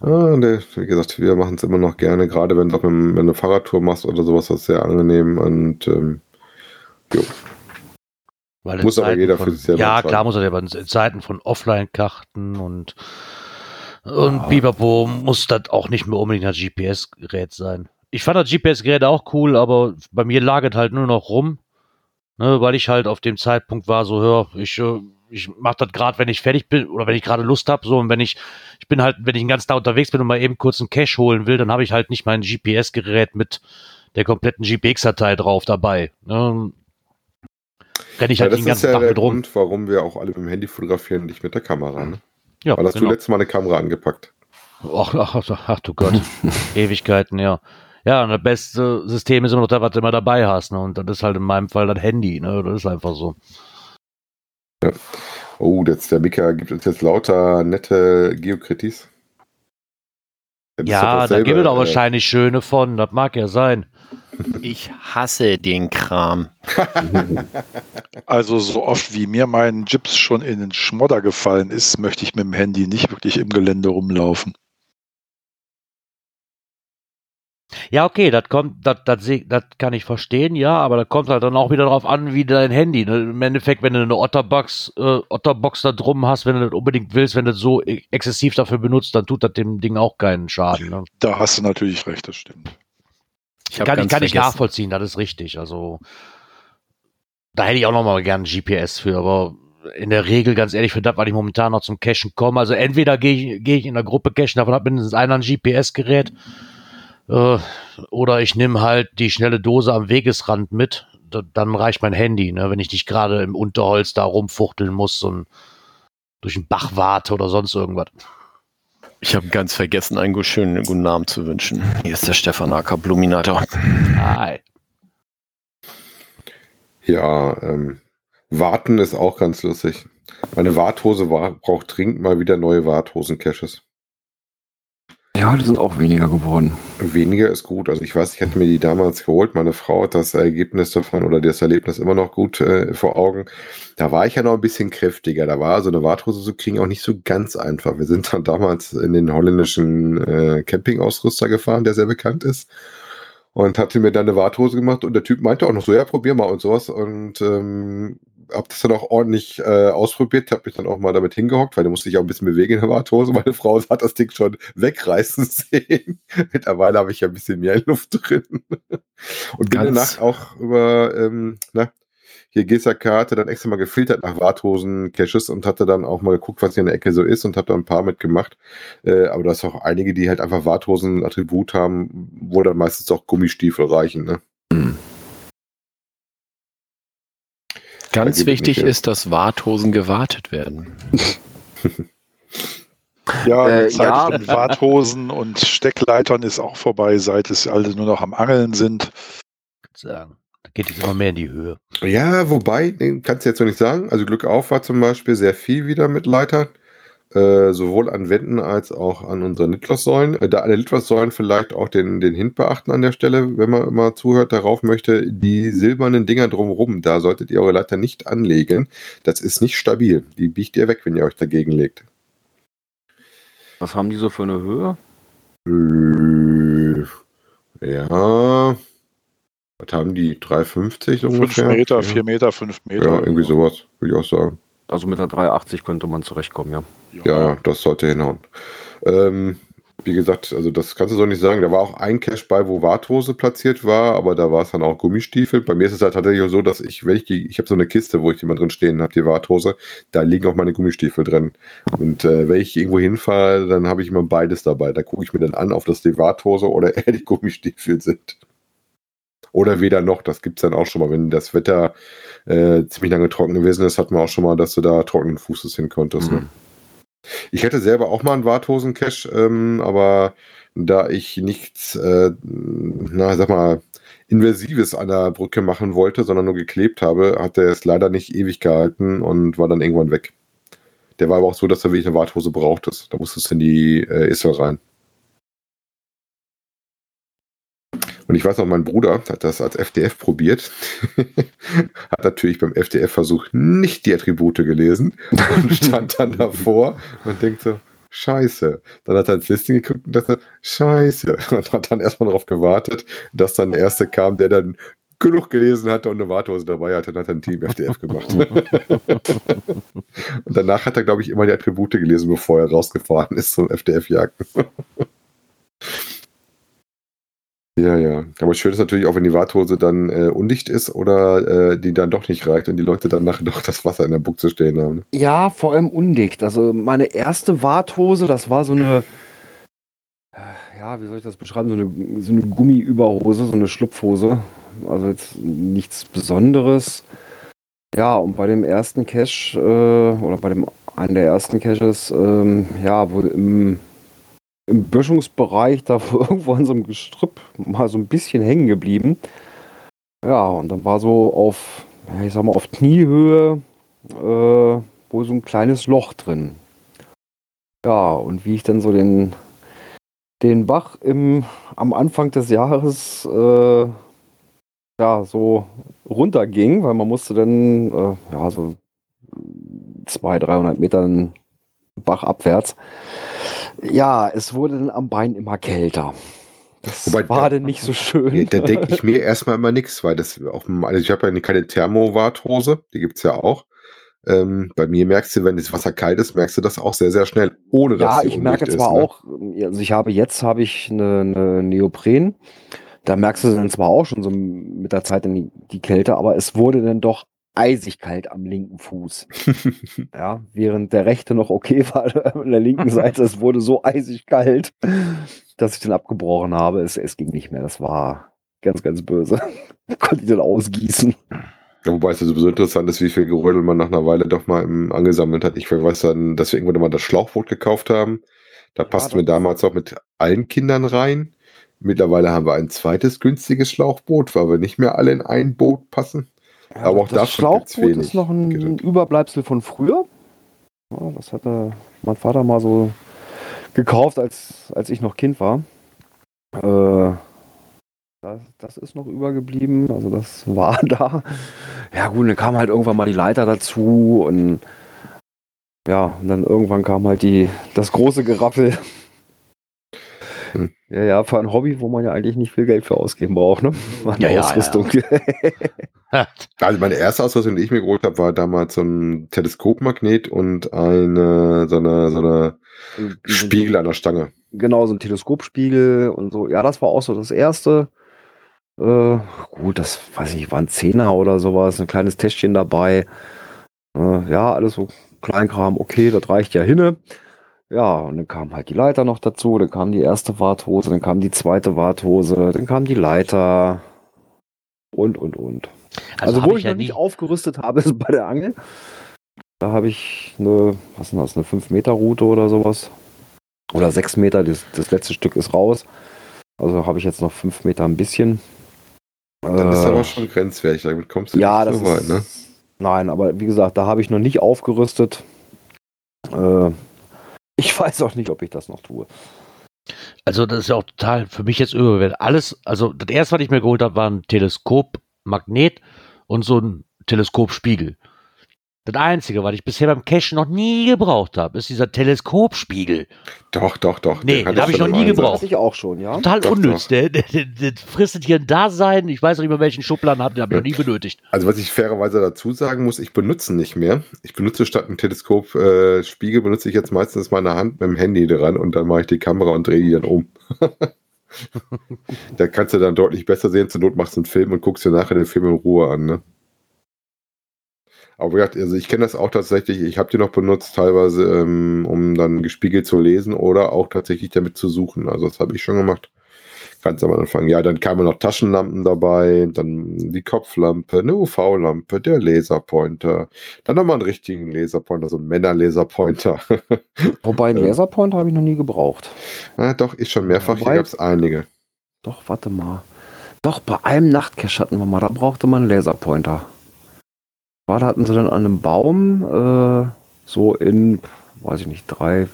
Ah, ne, wie gesagt, wir machen es immer noch gerne, gerade wenn du, wenn eine Fahrradtour machst oder sowas, das ist sehr angenehm und ähm, jo. Weil Muss aber Zeiten jeder von, für sich selber Ja, klar muss er ja, aber in Zeiten von Offline-Karten und, und Bipapo muss das auch nicht mehr unbedingt ein GPS-Gerät sein. Ich fand das GPS-Gerät auch cool, aber bei mir lag es halt nur noch rum, ne, weil ich halt auf dem Zeitpunkt war, so, hör, ich, äh, ich mach das gerade, wenn ich fertig bin oder wenn ich gerade Lust habe, so und wenn ich, ich bin halt, wenn ich den ganzen Tag unterwegs bin und mal eben kurz einen Cache holen will, dann habe ich halt nicht mein GPS-Gerät mit der kompletten GPX-Datei drauf dabei. Ne? Renn ich Ja, halt das den ganzen ja Tag mit rum. Grund, warum wir auch alle mit dem Handy fotografieren, nicht mit der Kamera. Ne? Ja, Weil hast genau. du letztes Mal eine Kamera angepackt. Ach, ach, ach, ach du Gott. Ewigkeiten, ja. Ja, und das beste System ist immer noch das, was du immer dabei hast. Ne? Und das ist halt in meinem Fall das Handy. Ne? Das ist einfach so. Oh, jetzt, der Mika gibt uns jetzt lauter nette Geokritis. Ja, da gibt es auch wahrscheinlich schöne von. Das mag ja sein. Ich hasse den Kram. Also so oft wie mir mein Gips schon in den Schmodder gefallen ist, möchte ich mit dem Handy nicht wirklich im Gelände rumlaufen. Ja, okay, das kommt, das, das, seh- das kann ich verstehen, ja, aber das kommt halt dann auch wieder darauf an, wie dein Handy. Ne? Im Endeffekt, wenn du eine Otterbox, äh, Otterbox da drum hast, wenn du das unbedingt willst, wenn du das so e- exzessiv dafür benutzt, dann tut das dem Ding auch keinen Schaden. Ne? Da hast du natürlich recht, das stimmt. Ich kann ich, kann ich nachvollziehen, das ist richtig. Also da hätte ich auch noch mal gern GPS für, aber in der Regel, ganz ehrlich, für das, weil ich momentan noch zum Cachen komme, also entweder gehe ich, gehe ich in der Gruppe cachen, davon hat mindestens einer ein GPS-Gerät, äh, oder ich nehme halt die schnelle Dose am Wegesrand mit, da, dann reicht mein Handy, ne, wenn ich nicht gerade im Unterholz da rumfuchteln muss und durch den Bach warte oder sonst irgendwas. Ich habe ganz vergessen, einen schönen guten Namen zu wünschen. Hier ist der Stefan Acker Bluminator. Hi. Ja, ähm, Warten ist auch ganz lustig. Meine Warthose war, braucht dringend mal wieder neue Warthosen-Caches. Ja, die sind auch weniger geworden. Weniger ist gut. Also ich weiß, ich hatte mir die damals geholt. Meine Frau hat das Ergebnis davon oder das Erlebnis immer noch gut äh, vor Augen. Da war ich ja noch ein bisschen kräftiger. Da war so eine Warthose zu kriegen auch nicht so ganz einfach. Wir sind dann damals in den holländischen äh, Campingausrüster gefahren, der sehr bekannt ist. Und hatte mir dann eine Warthose gemacht und der Typ meinte auch noch so, ja, probier mal und sowas. Und ähm, hab das dann auch ordentlich äh, ausprobiert, hab mich dann auch mal damit hingehockt, weil da musste ich auch ein bisschen bewegen in der Warthose. Meine Frau hat das Ding schon wegreißen sehen. Mittlerweile habe ich ja ein bisschen mehr Luft drin. Und bin danach auch über, ähm, na, hier GSAK hatte dann extra mal gefiltert nach Warthosen-Caches und hatte dann auch mal geguckt, was hier in der Ecke so ist und habe da ein paar mitgemacht. Äh, aber da ist auch einige, die halt einfach Warthosen-Attribut haben, wo dann meistens auch Gummistiefel reichen. Ne? Ganz wichtig ist, dass Warthosen gewartet werden. Ja, Äh, die Zeit ja. von Warthosen und Steckleitern ist auch vorbei, seit es alle nur noch am Angeln sind. Sagen. Da geht es immer mehr in die Höhe. Ja, wobei, kannst du jetzt noch nicht sagen. Also Glück auf war zum Beispiel sehr viel wieder mit Leitern. Äh, sowohl an Wänden als auch an unseren Litlos-Säulen. Äh, da an den Litlos-Säulen vielleicht auch den, den Hint beachten an der Stelle, wenn man immer zuhört, darauf möchte, die silbernen Dinger drumherum, da solltet ihr eure Leiter nicht anlegen. Das ist nicht stabil. Die biegt ihr weg, wenn ihr euch dagegen legt. Was haben die so für eine Höhe? Äh, ja. Was haben die? 3,50 Fünf ungefähr? Meter, ja. vier Meter, fünf Meter. Ja, irgendwie sowas, würde ich auch sagen. Also mit einer 380 könnte man zurechtkommen, ja. Ja, das sollte hinhauen. Ähm, wie gesagt, also das kannst du so nicht sagen. Da war auch ein Cache bei, wo Warthose platziert war, aber da war es dann auch Gummistiefel. Bei mir ist es halt tatsächlich auch so, dass ich, wenn ich ich habe so eine Kiste, wo ich mal drin stehen habe, die Warthose, da liegen auch meine Gummistiefel drin. Und äh, wenn ich irgendwo hinfahre, dann habe ich immer beides dabei. Da gucke ich mir dann an, ob das die Warthose oder eher die Gummistiefel sind. Oder weder noch, das gibt es dann auch schon mal. Wenn das Wetter äh, ziemlich lange trocken gewesen ist, hat man auch schon mal, dass du da trockenen Fußes hin konntest. Ne? Ich hätte selber auch mal einen Warthosen-Cache, ähm, aber da ich nichts, äh, na, sag mal, Inversives an der Brücke machen wollte, sondern nur geklebt habe, hat er es leider nicht ewig gehalten und war dann irgendwann weg. Der war aber auch so, dass er wirklich eine Warthose brauchtest. Da musstest du in die äh, Issel rein. Und ich weiß noch, mein Bruder hat das als FDF probiert. hat natürlich beim FDF-Versuch nicht die Attribute gelesen und stand dann davor und denkt so, Scheiße. Dann hat er ins Listing geguckt und dachte, Scheiße. Und hat dann erstmal darauf gewartet, dass dann der Erste kam, der dann genug gelesen hatte und eine Warthose dabei hatte. Dann hat er ein Team FDF gemacht. und danach hat er, glaube ich, immer die Attribute gelesen, bevor er rausgefahren ist zum FDF-Jagden. Ja, ja. Aber schön ist natürlich auch, wenn die Warthose dann äh, undicht ist oder äh, die dann doch nicht reicht und die Leute dann nachher doch das Wasser in der Buchse stehen haben. Ne? Ja, vor allem undicht. Also meine erste Warthose, das war so eine, äh, ja, wie soll ich das beschreiben, so eine, so eine Gummiüberhose, so eine Schlupfhose. Also jetzt nichts Besonderes. Ja, und bei dem ersten Cache, äh, oder bei dem einen der ersten Caches, ähm, ja, wurde im im Böschungsbereich da irgendwo an so einem Gestrüpp mal so ein bisschen hängen geblieben. Ja, und dann war so auf, ich sag mal, auf Kniehöhe äh, wohl so ein kleines Loch drin. Ja, und wie ich dann so den, den Bach im, am Anfang des Jahres äh, ja, so runterging, weil man musste dann äh, ja, so 200, 300 Metern Bach abwärts. Ja, es wurde dann am Bein immer kälter. Das Wobei, war denn nicht so schön. Da denke ich mir erstmal immer nichts, weil das auch, also ich habe ja keine Thermowarthose, die gibt es ja auch. Ähm, bei mir merkst du, wenn das Wasser kalt ist, merkst du das auch sehr, sehr schnell, ohne dass Ja, ich merke zwar ne? auch, also ich habe jetzt habe ich eine, eine Neopren. Da merkst du dann zwar auch schon so mit der Zeit die, die Kälte, aber es wurde dann doch eisig kalt am linken Fuß. ja, während der rechte noch okay war, an der linken Seite, es wurde so eisig kalt, dass ich den abgebrochen habe. Es, es ging nicht mehr. Das war ganz, ganz böse. Konnte ich den ausgießen. Ja, wobei es ja sowieso interessant ist, wie viel Gerödel man nach einer Weile doch mal im, angesammelt hat. Ich weiß dann, dass wir irgendwann mal das Schlauchboot gekauft haben. Da ja, passten wir damals auch mit allen Kindern rein. Mittlerweile haben wir ein zweites günstiges Schlauchboot, weil wir nicht mehr alle in ein Boot passen. Ja, aber auch das Schlauchboot ist noch ein Geht. Überbleibsel von früher. Ja, das hatte mein Vater mal so gekauft, als, als ich noch Kind war. Äh, das, das, ist noch übergeblieben, also das war da. Ja gut, dann kam halt irgendwann mal die Leiter dazu und ja, und dann irgendwann kam halt die, das große Geraffel. Ja, ja, für ein Hobby, wo man ja eigentlich nicht viel Geld für ausgeben braucht, ne? Eine ja, Ausrüstung. Ja, ja. also meine erste Ausrüstung, die ich mir geholt habe, war damals so ein Teleskopmagnet und eine, so eine, so eine Spiegel an der Stange. Genau, so ein Teleskopspiegel und so. Ja, das war auch so das erste. Äh, gut, das weiß ich, war ein Zehner oder sowas, ein kleines Täschchen dabei. Äh, ja, alles so Kleinkram, okay, das reicht ja hinne. Ja, und dann kam halt die Leiter noch dazu, dann kam die erste Warthose, dann kam die zweite Warthose, dann kam die Leiter und, und, und. Also, also wo ich, ja noch nicht aufgerüstet habe, ist bei der Angel. Da habe ich eine, was ist das, eine 5-Meter-Route oder sowas. Oder 6 Meter, das, das letzte Stück ist raus. Also habe ich jetzt noch 5 Meter ein bisschen. Das ist aber schon grenzwertig, damit kommst du ja, nicht so weit, ne? Nein, aber wie gesagt, da habe ich noch nicht aufgerüstet. Äh, ich weiß auch nicht, ob ich das noch tue. Also, das ist ja auch total für mich jetzt überwältigend. Alles, also das erste, was ich mir geholt habe, war ein Teleskopmagnet und so ein Teleskopspiegel. Das Einzige, was ich bisher beim Cache noch nie gebraucht habe, ist dieser Teleskopspiegel. Doch, doch, doch. Nee, den, den habe ich noch nie gebraucht. Das ich auch schon, ja. Total doch, unnütz. Doch. Der, der, der, der, fristet hier ein Dasein. Ich weiß noch nicht mehr, welchen Schubladen habe, den habe ich noch nie benötigt. Also, was ich fairerweise dazu sagen muss, ich benutze nicht mehr. Ich benutze statt einem Teleskopspiegel, äh, benutze ich jetzt meistens meine Hand mit dem Handy dran und dann mache ich die Kamera und drehe die dann um. da kannst du dann deutlich besser sehen. Zur Not machst du einen Film und guckst dir nachher den Film in Ruhe an, ne? Aber also ich kenne das auch tatsächlich, ich habe die noch benutzt, teilweise, ähm, um dann gespiegelt zu lesen oder auch tatsächlich damit zu suchen. Also das habe ich schon gemacht. Ganz am Anfang. Ja, dann kamen noch Taschenlampen dabei, dann die Kopflampe, eine UV-Lampe, der Laserpointer, dann nochmal einen richtigen Laserpointer, so ein Männer-Laserpointer. Wobei einen Laserpointer habe ich noch nie gebraucht. Ja, doch, ist schon mehrfach, hier Wobei- gab es einige. Doch, warte mal. Doch, bei einem Nachtcache hatten wir mal, da brauchte man einen Laserpointer. Da hatten sie dann an einem Baum, äh, so in, weiß ich nicht, drei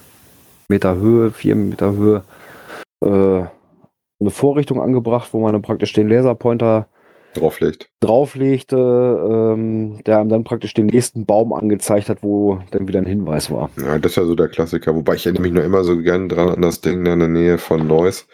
Meter Höhe, vier Meter Höhe, äh, eine Vorrichtung angebracht, wo man dann praktisch den Laserpointer Drauflegt. drauflegte, ähm, der einem dann praktisch den nächsten Baum angezeigt hat, wo dann wieder ein Hinweis war. Ja, das ist ja so der Klassiker. Wobei ich erinnere mich noch immer so gern dran an das Ding da in der Nähe von Neuss.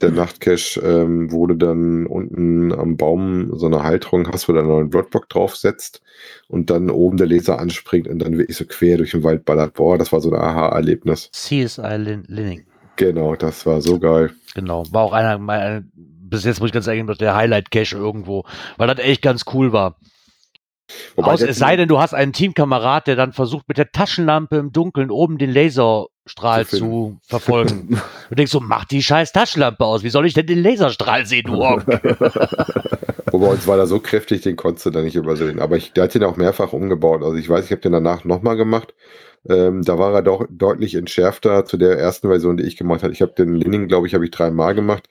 Der Nachtcache ähm, wurde dann unten am Baum so eine Halterung hast, wo du dann noch einen Blockblock draufsetzt und dann oben der Laser anspringt und dann wirklich so quer durch den Wald ballert. Boah, das war so ein Aha-Erlebnis. CSI Lin Linning. Genau, das war so geil. Genau. War auch einer, meiner- bis jetzt muss ich ganz ehrlich sagen, der Highlight-Cache irgendwo, weil das echt ganz cool war. Wobei Aus, es sei denn, du hast einen Teamkamerad, der dann versucht, mit der Taschenlampe im Dunkeln oben den Laserstrahl Zu zu, verfolgen. du denkst so, mach die scheiß Taschenlampe aus. Wie soll ich denn den Laserstrahl sehen, du? Wobei uns war da so kräftig, den konntest du da nicht übersehen. Aber ich, der hat den auch mehrfach umgebaut. Also ich weiß, ich habe den danach nochmal gemacht. Ähm, da war er doch deutlich entschärfter zu der ersten Version, die ich gemacht habe. Ich habe den Linning, glaube ich, habe ich dreimal gemacht.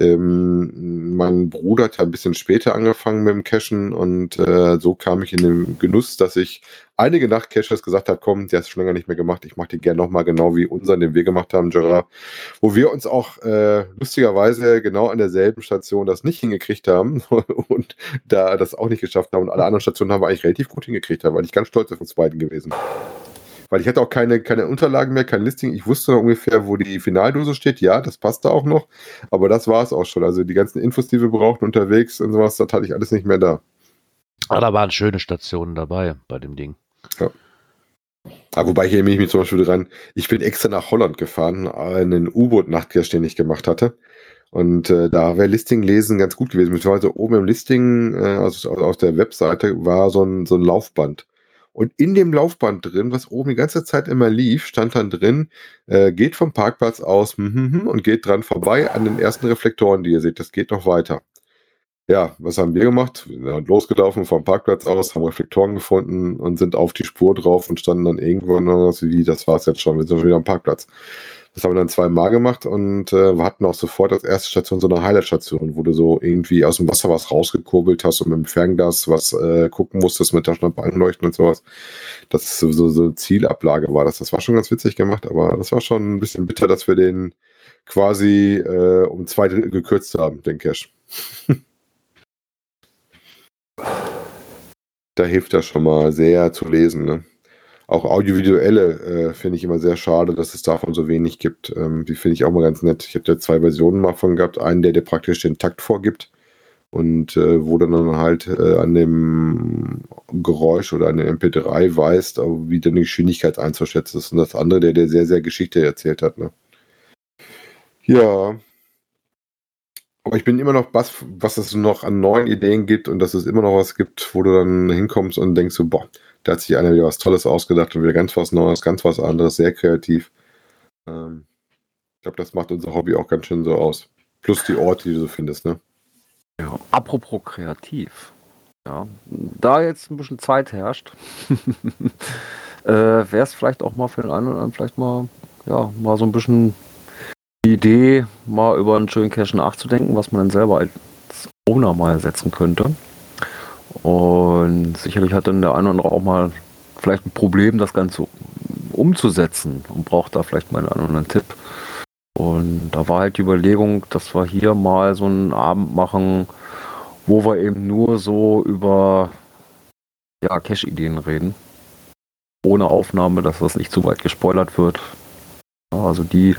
Ähm, mein Bruder hat ein bisschen später angefangen mit dem Cashen und äh, so kam ich in den Genuss, dass ich einige Nachtcaches gesagt habe, komm, der du schon länger nicht mehr gemacht, ich mache den gerne nochmal genau wie unseren, den wir gemacht haben, Gerard, wo wir uns auch äh, lustigerweise genau an derselben Station das nicht hingekriegt haben und da das auch nicht geschafft haben und alle anderen Stationen haben wir eigentlich relativ gut hingekriegt haben, weil ich ganz stolz auf uns beiden gewesen. Weil ich hatte auch keine, keine Unterlagen mehr, kein Listing. Ich wusste noch ungefähr, wo die Finaldose steht. Ja, das passte auch noch. Aber das war es auch schon. Also die ganzen Infos, die wir brauchten unterwegs und sowas, das hatte ich alles nicht mehr da. Ah, da waren schöne Stationen dabei bei dem Ding. Aber wobei ich erinnere mich zum Beispiel dran, ich bin extra nach Holland gefahren, einen U-Boot-Nachtcache, den ich gemacht hatte. Und äh, da wäre Listing lesen ganz gut gewesen. Beziehungsweise oben im Listing, äh, also aus der Webseite, war so ein, so ein Laufband. Und in dem Laufband drin, was oben die ganze Zeit immer lief, stand dann drin, äh, geht vom Parkplatz aus hm, hm, hm, und geht dran vorbei an den ersten Reflektoren, die ihr seht. Das geht noch weiter. Ja, was haben wir gemacht? Wir sind losgelaufen vom Parkplatz aus, haben Reflektoren gefunden und sind auf die Spur drauf und standen dann irgendwo noch so wie, das war's jetzt schon, wir sind schon wieder am Parkplatz. Das haben wir dann zweimal gemacht und äh, wir hatten auch sofort als erste Station so eine Highlight-Station, wo du so irgendwie aus dem Wasser was rausgekurbelt hast und mit dem Fernglas was äh, gucken musstest, mit Taschenlampe anleuchten und sowas. Das so, so eine Zielablage war das. Das war schon ganz witzig gemacht, aber das war schon ein bisschen bitter, dass wir den quasi äh, um zwei Drittel gekürzt haben, den Cash. da hilft das schon mal sehr zu lesen. Ne? Auch audiovisuelle äh, finde ich immer sehr schade, dass es davon so wenig gibt. Ähm, die finde ich auch mal ganz nett. Ich habe da zwei Versionen mal von gehabt. Einen, der dir praktisch den Takt vorgibt und äh, wo dann halt äh, an dem Geräusch oder an dem MP3 weißt, wie deine Geschwindigkeit einzuschätzen ist. Und das andere, der dir sehr, sehr Geschichte erzählt hat. Ne? Ja. Aber ich bin immer noch was, was es noch an neuen Ideen gibt und dass es immer noch was gibt, wo du dann hinkommst und denkst so, boah, da hat sich einer wieder was Tolles ausgedacht und wieder ganz was Neues, ganz was anderes, sehr kreativ. Ähm, ich glaube, das macht unser Hobby auch ganz schön so aus. Plus die Orte, die du so findest, ne? Ja, apropos kreativ. Ja, da jetzt ein bisschen Zeit herrscht, äh, wäre es vielleicht auch mal für den einen oder anderen vielleicht mal, ja, mal so ein bisschen die Idee, mal über einen schönen Cache nachzudenken, was man dann selber als Owner mal setzen könnte. Und sicherlich hat dann der eine oder andere auch mal vielleicht ein Problem, das Ganze umzusetzen und braucht da vielleicht mal einen anderen Tipp. Und da war halt die Überlegung, dass wir hier mal so einen Abend machen, wo wir eben nur so über ja, Cache-Ideen reden. Ohne Aufnahme, dass das nicht zu weit gespoilert wird. Also die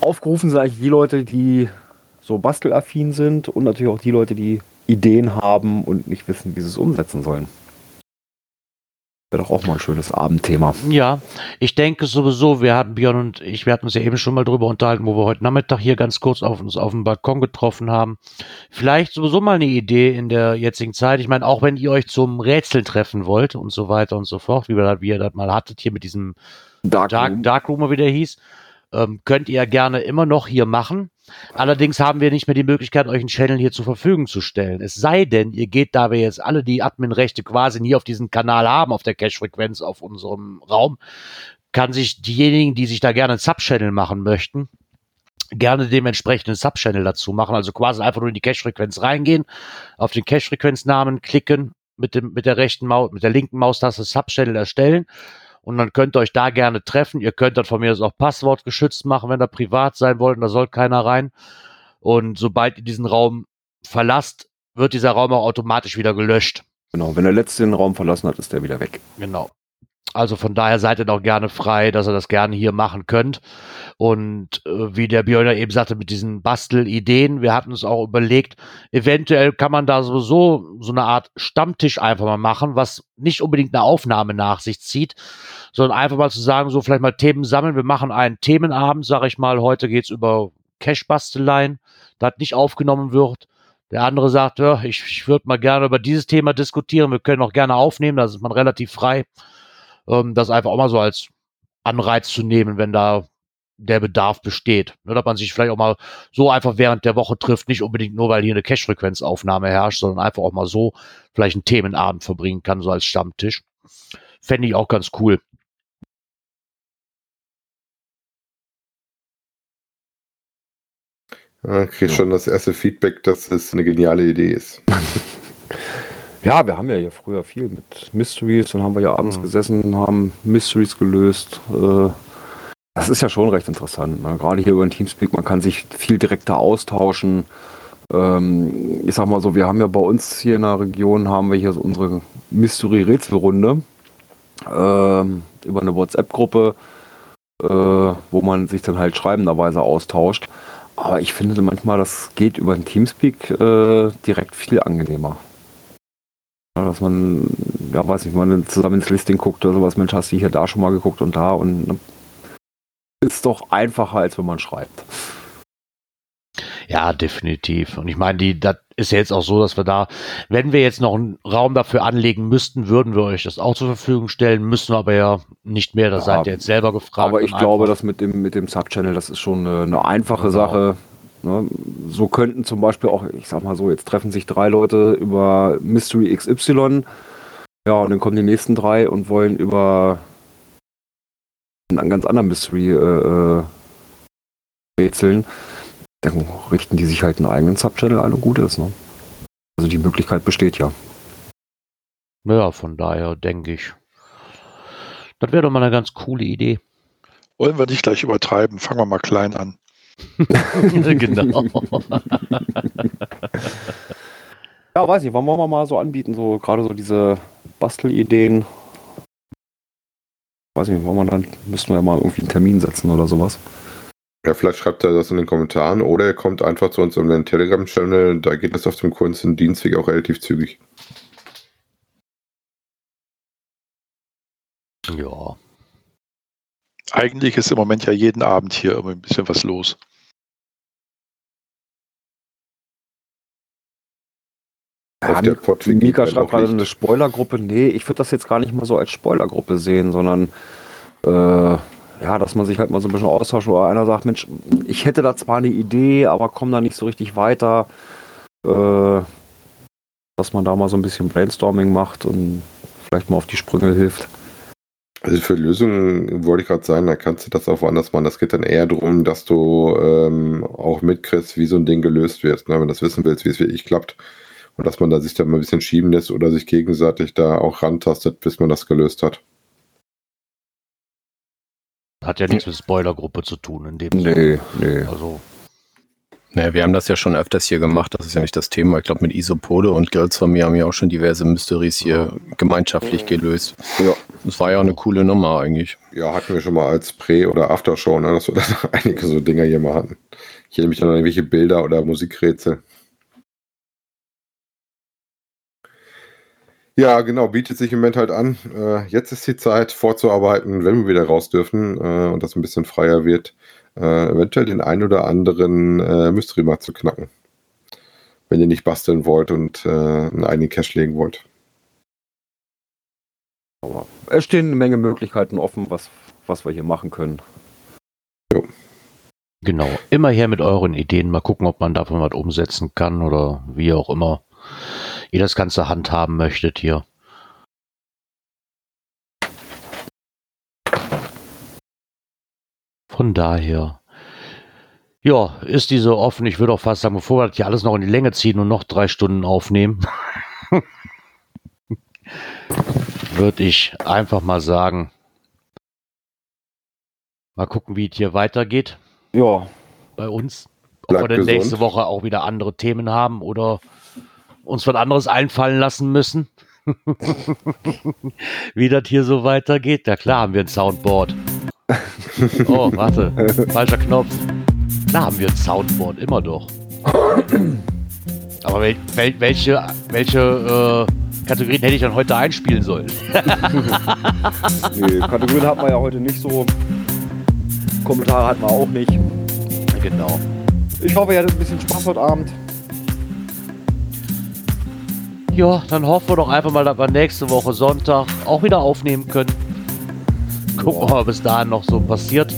aufgerufen sind eigentlich die Leute, die so bastelaffin sind und natürlich auch die Leute, die Ideen haben und nicht wissen, wie sie es umsetzen sollen. Wäre doch auch mal ein schönes Abendthema. Ja, ich denke sowieso, wir hatten Björn und ich, wir hatten uns ja eben schon mal drüber unterhalten, wo wir heute Nachmittag hier ganz kurz auf uns auf dem Balkon getroffen haben. Vielleicht sowieso mal eine Idee in der jetzigen Zeit. Ich meine, auch wenn ihr euch zum Rätseln treffen wollt und so weiter und so fort, wie, wir das, wie ihr das mal hattet hier mit diesem Dark Dark, Darkroom, wie der hieß, ähm, könnt ihr gerne immer noch hier machen. Allerdings haben wir nicht mehr die Möglichkeit, euch einen Channel hier zur Verfügung zu stellen. Es sei denn, ihr geht, da wir jetzt alle die Admin-Rechte quasi nie auf diesen Kanal haben, auf der Cache-Frequenz auf unserem Raum, kann sich diejenigen, die sich da gerne einen Sub-Channel machen möchten, gerne dementsprechend einen Subchannel dazu machen. Also quasi einfach nur in die Cache-Frequenz reingehen, auf den Cache-Frequenznamen klicken, mit dem, mit der rechten Maus, mit der linken Maustaste Subchannel erstellen. Und dann könnt ihr euch da gerne treffen. Ihr könnt dann von mir aus auch Passwort geschützt machen, wenn ihr privat sein wollt. Und da soll keiner rein. Und sobald ihr diesen Raum verlasst, wird dieser Raum auch automatisch wieder gelöscht. Genau, wenn der Letzte den Raum verlassen hat, ist der wieder weg. Genau. Also von daher seid ihr doch gerne frei, dass ihr das gerne hier machen könnt. Und äh, wie der Björn ja eben sagte, mit diesen Bastelideen, wir hatten uns auch überlegt, eventuell kann man da sowieso so eine Art Stammtisch einfach mal machen, was nicht unbedingt eine Aufnahme nach sich zieht, sondern einfach mal zu sagen, so vielleicht mal Themen sammeln. Wir machen einen Themenabend, sage ich mal, heute geht's über Cash-Basteleien, das nicht aufgenommen wird. Der andere sagt, ja, ich, ich würde mal gerne über dieses Thema diskutieren. Wir können auch gerne aufnehmen, da ist man relativ frei. Ähm, das einfach auch mal so als Anreiz zu nehmen, wenn da der Bedarf besteht. Ne, dass man sich vielleicht auch mal so einfach während der Woche trifft, nicht unbedingt nur, weil hier eine Cash-Frequenzaufnahme herrscht, sondern einfach auch mal so vielleicht einen Themenabend verbringen kann, so als Stammtisch. Fände ich auch ganz cool. Ja, krieg schon das erste Feedback, dass es eine geniale Idee ist. Ja, wir haben ja hier früher viel mit Mysteries, dann haben wir ja abends Mhm. gesessen, haben Mysteries gelöst. Äh, Das ist ja schon recht interessant. Ne? Gerade hier über den Teamspeak, man kann sich viel direkter austauschen. Ähm, ich sag mal so, wir haben ja bei uns hier in der Region haben wir hier so unsere Mystery-Rätselrunde ähm, über eine WhatsApp-Gruppe, äh, wo man sich dann halt schreibenderweise austauscht. Aber ich finde manchmal, das geht über den Teamspeak äh, direkt viel angenehmer. Dass man, ja weiß nicht, man zusammen ins Listing guckt oder sowas, Mensch, hast du hier da schon mal geguckt und da und ne, ist doch einfacher, als wenn man schreibt. Ja, definitiv. Und ich meine, die, das ist ja jetzt auch so, dass wir da, wenn wir jetzt noch einen Raum dafür anlegen müssten, würden wir euch das auch zur Verfügung stellen, müssen wir aber ja nicht mehr. Das Ja, seid ihr jetzt selber gefragt. Aber ich glaube, das mit dem, mit dem Subchannel, das ist schon eine, eine einfache Genau. Sache. Ne? So könnten zum Beispiel auch, ich sag mal so, jetzt treffen sich drei Leute über Mystery XY. Ja, und dann kommen die nächsten drei und wollen über einen ganz anderen Mystery äh, äh, rätseln. Dann richten die sich halt einen eigenen Subchannel ein und gut ist. Ne? Also die Möglichkeit besteht ja. Ja, von daher denke ich. Das wäre doch mal eine ganz coole Idee. Wollen wir nicht gleich übertreiben, fangen wir mal klein an. genau. Ja, weiß ich, wollen wir mal so anbieten, so gerade so diese Bastelideen. Weiß nicht, wollen wir dann, müssen wir ja mal irgendwie einen Termin setzen oder sowas. Ja, vielleicht schreibt er das in den Kommentaren oder er kommt einfach zu uns in den Telegram-Channel. Da geht es auf dem kurzen Dienstweg auch relativ zügig. Ja. Eigentlich ist im Moment ja jeden Abend hier irgendwie ein bisschen was los. Ja, Mika brennt schreibt gerade eine Spoilergruppe. Nee, ich würde das jetzt gar nicht mal so als Spoilergruppe sehen, sondern äh, ja, dass man sich halt mal so ein bisschen austauscht, oder einer sagt, Mensch, ich hätte da zwar eine Idee, aber komme da nicht so richtig weiter. Äh, dass man da mal so ein bisschen Brainstorming macht und vielleicht mal auf die Sprünge hilft. Also für Lösungen wollte ich gerade sagen, da kannst du das auch woanders machen. Das geht dann eher darum, dass du ähm, auch mitkriegst, wie so ein Ding gelöst wird. Ne? Wenn du das wissen willst, wie es wirklich klappt. Und dass man da sich da mal ein bisschen schieben lässt oder sich gegenseitig da auch rantastet, bis man das gelöst hat. Hat ja nichts mit Spoilergruppe zu tun in dem Nee, nee. Also, Naja, wir haben das ja schon öfters hier gemacht, das ist ja nicht das Thema. Ich glaube, mit Isopode und Girls von mir haben ja auch schon diverse Mysteries hier gemeinschaftlich gelöst. Ja. Das war ja auch eine coole Nummer eigentlich. Ja, hatten wir schon mal als Prä- oder Aftershow, ne? dass wir dann einige so Dinger hier mal hatten. Ich erinnere mich dann an irgendwelche Bilder oder Musikrätsel. Ja, genau, bietet sich im Moment halt an. Äh, jetzt ist die Zeit vorzuarbeiten, wenn wir wieder raus dürfen äh, und das ein bisschen freier wird, äh, eventuell den einen oder anderen äh, Mystery mal zu knacken. Wenn ihr nicht basteln wollt und äh, einen eigenen Cache legen wollt. Aber es stehen eine Menge Möglichkeiten offen, was, was wir hier machen können. Jo. Genau. Immer her mit euren Ideen. Mal gucken, ob man davon was umsetzen kann oder wie auch immer ihr das Ganze handhaben möchtet hier. Von daher. Ja, ist diese offen. Ich würde auch fast sagen, bevor wir das hier alles noch in die Länge ziehen und noch drei Stunden aufnehmen, würde ich einfach mal sagen, mal gucken, wie es hier weitergeht. Ja. Bei uns. Ob Bleibt wir denn gesund. nächste Woche auch wieder andere Themen haben oder uns was anderes einfallen lassen müssen. wie das hier so weitergeht. Na klar haben wir ein Soundboard. Oh, warte. Falscher Knopf. Da haben wir ein Soundboard, immer doch. Aber wel, wel, welche, welche äh, Kategorien hätte ich dann heute einspielen sollen? Nee, Kategorien hat man ja heute nicht so. Kommentare hatten wir auch nicht. Genau. Ich hoffe, ihr hattet ein bisschen Spaß heute Abend. Ja, dann hoffen wir doch einfach mal, dass wir nächste Woche Sonntag auch wieder aufnehmen können. Gucken wir mal, was bis dahin noch so passiert.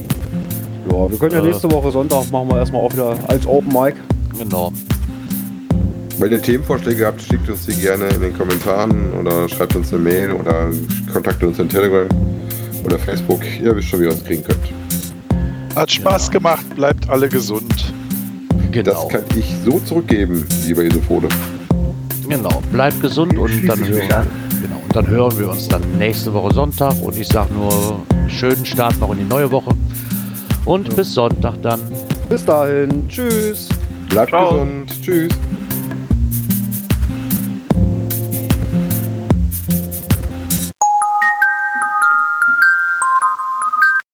Ja, wir können ja Äh. nächste Woche Sonntag machen wir erstmal auch wieder als Open Mic. Genau. Wenn ihr Themenvorschläge habt, schickt uns die gerne in den Kommentaren oder schreibt uns eine Mail oder kontaktet uns in Telegram oder Facebook. Ihr wisst schon, wie ihr uns kriegen könnt. Hat Spaß gemacht, bleibt alle gesund. Genau. Das kann ich so zurückgeben, lieber Isofode. Genau. Bleibt gesund und dann, hören, genau, und dann hören wir uns dann nächste Woche Sonntag. Und ich sage nur, schönen Start noch in die neue Woche. Und bis Sonntag dann. Bis dahin. Tschüss. Bleibt Ciao. gesund. Tschüss.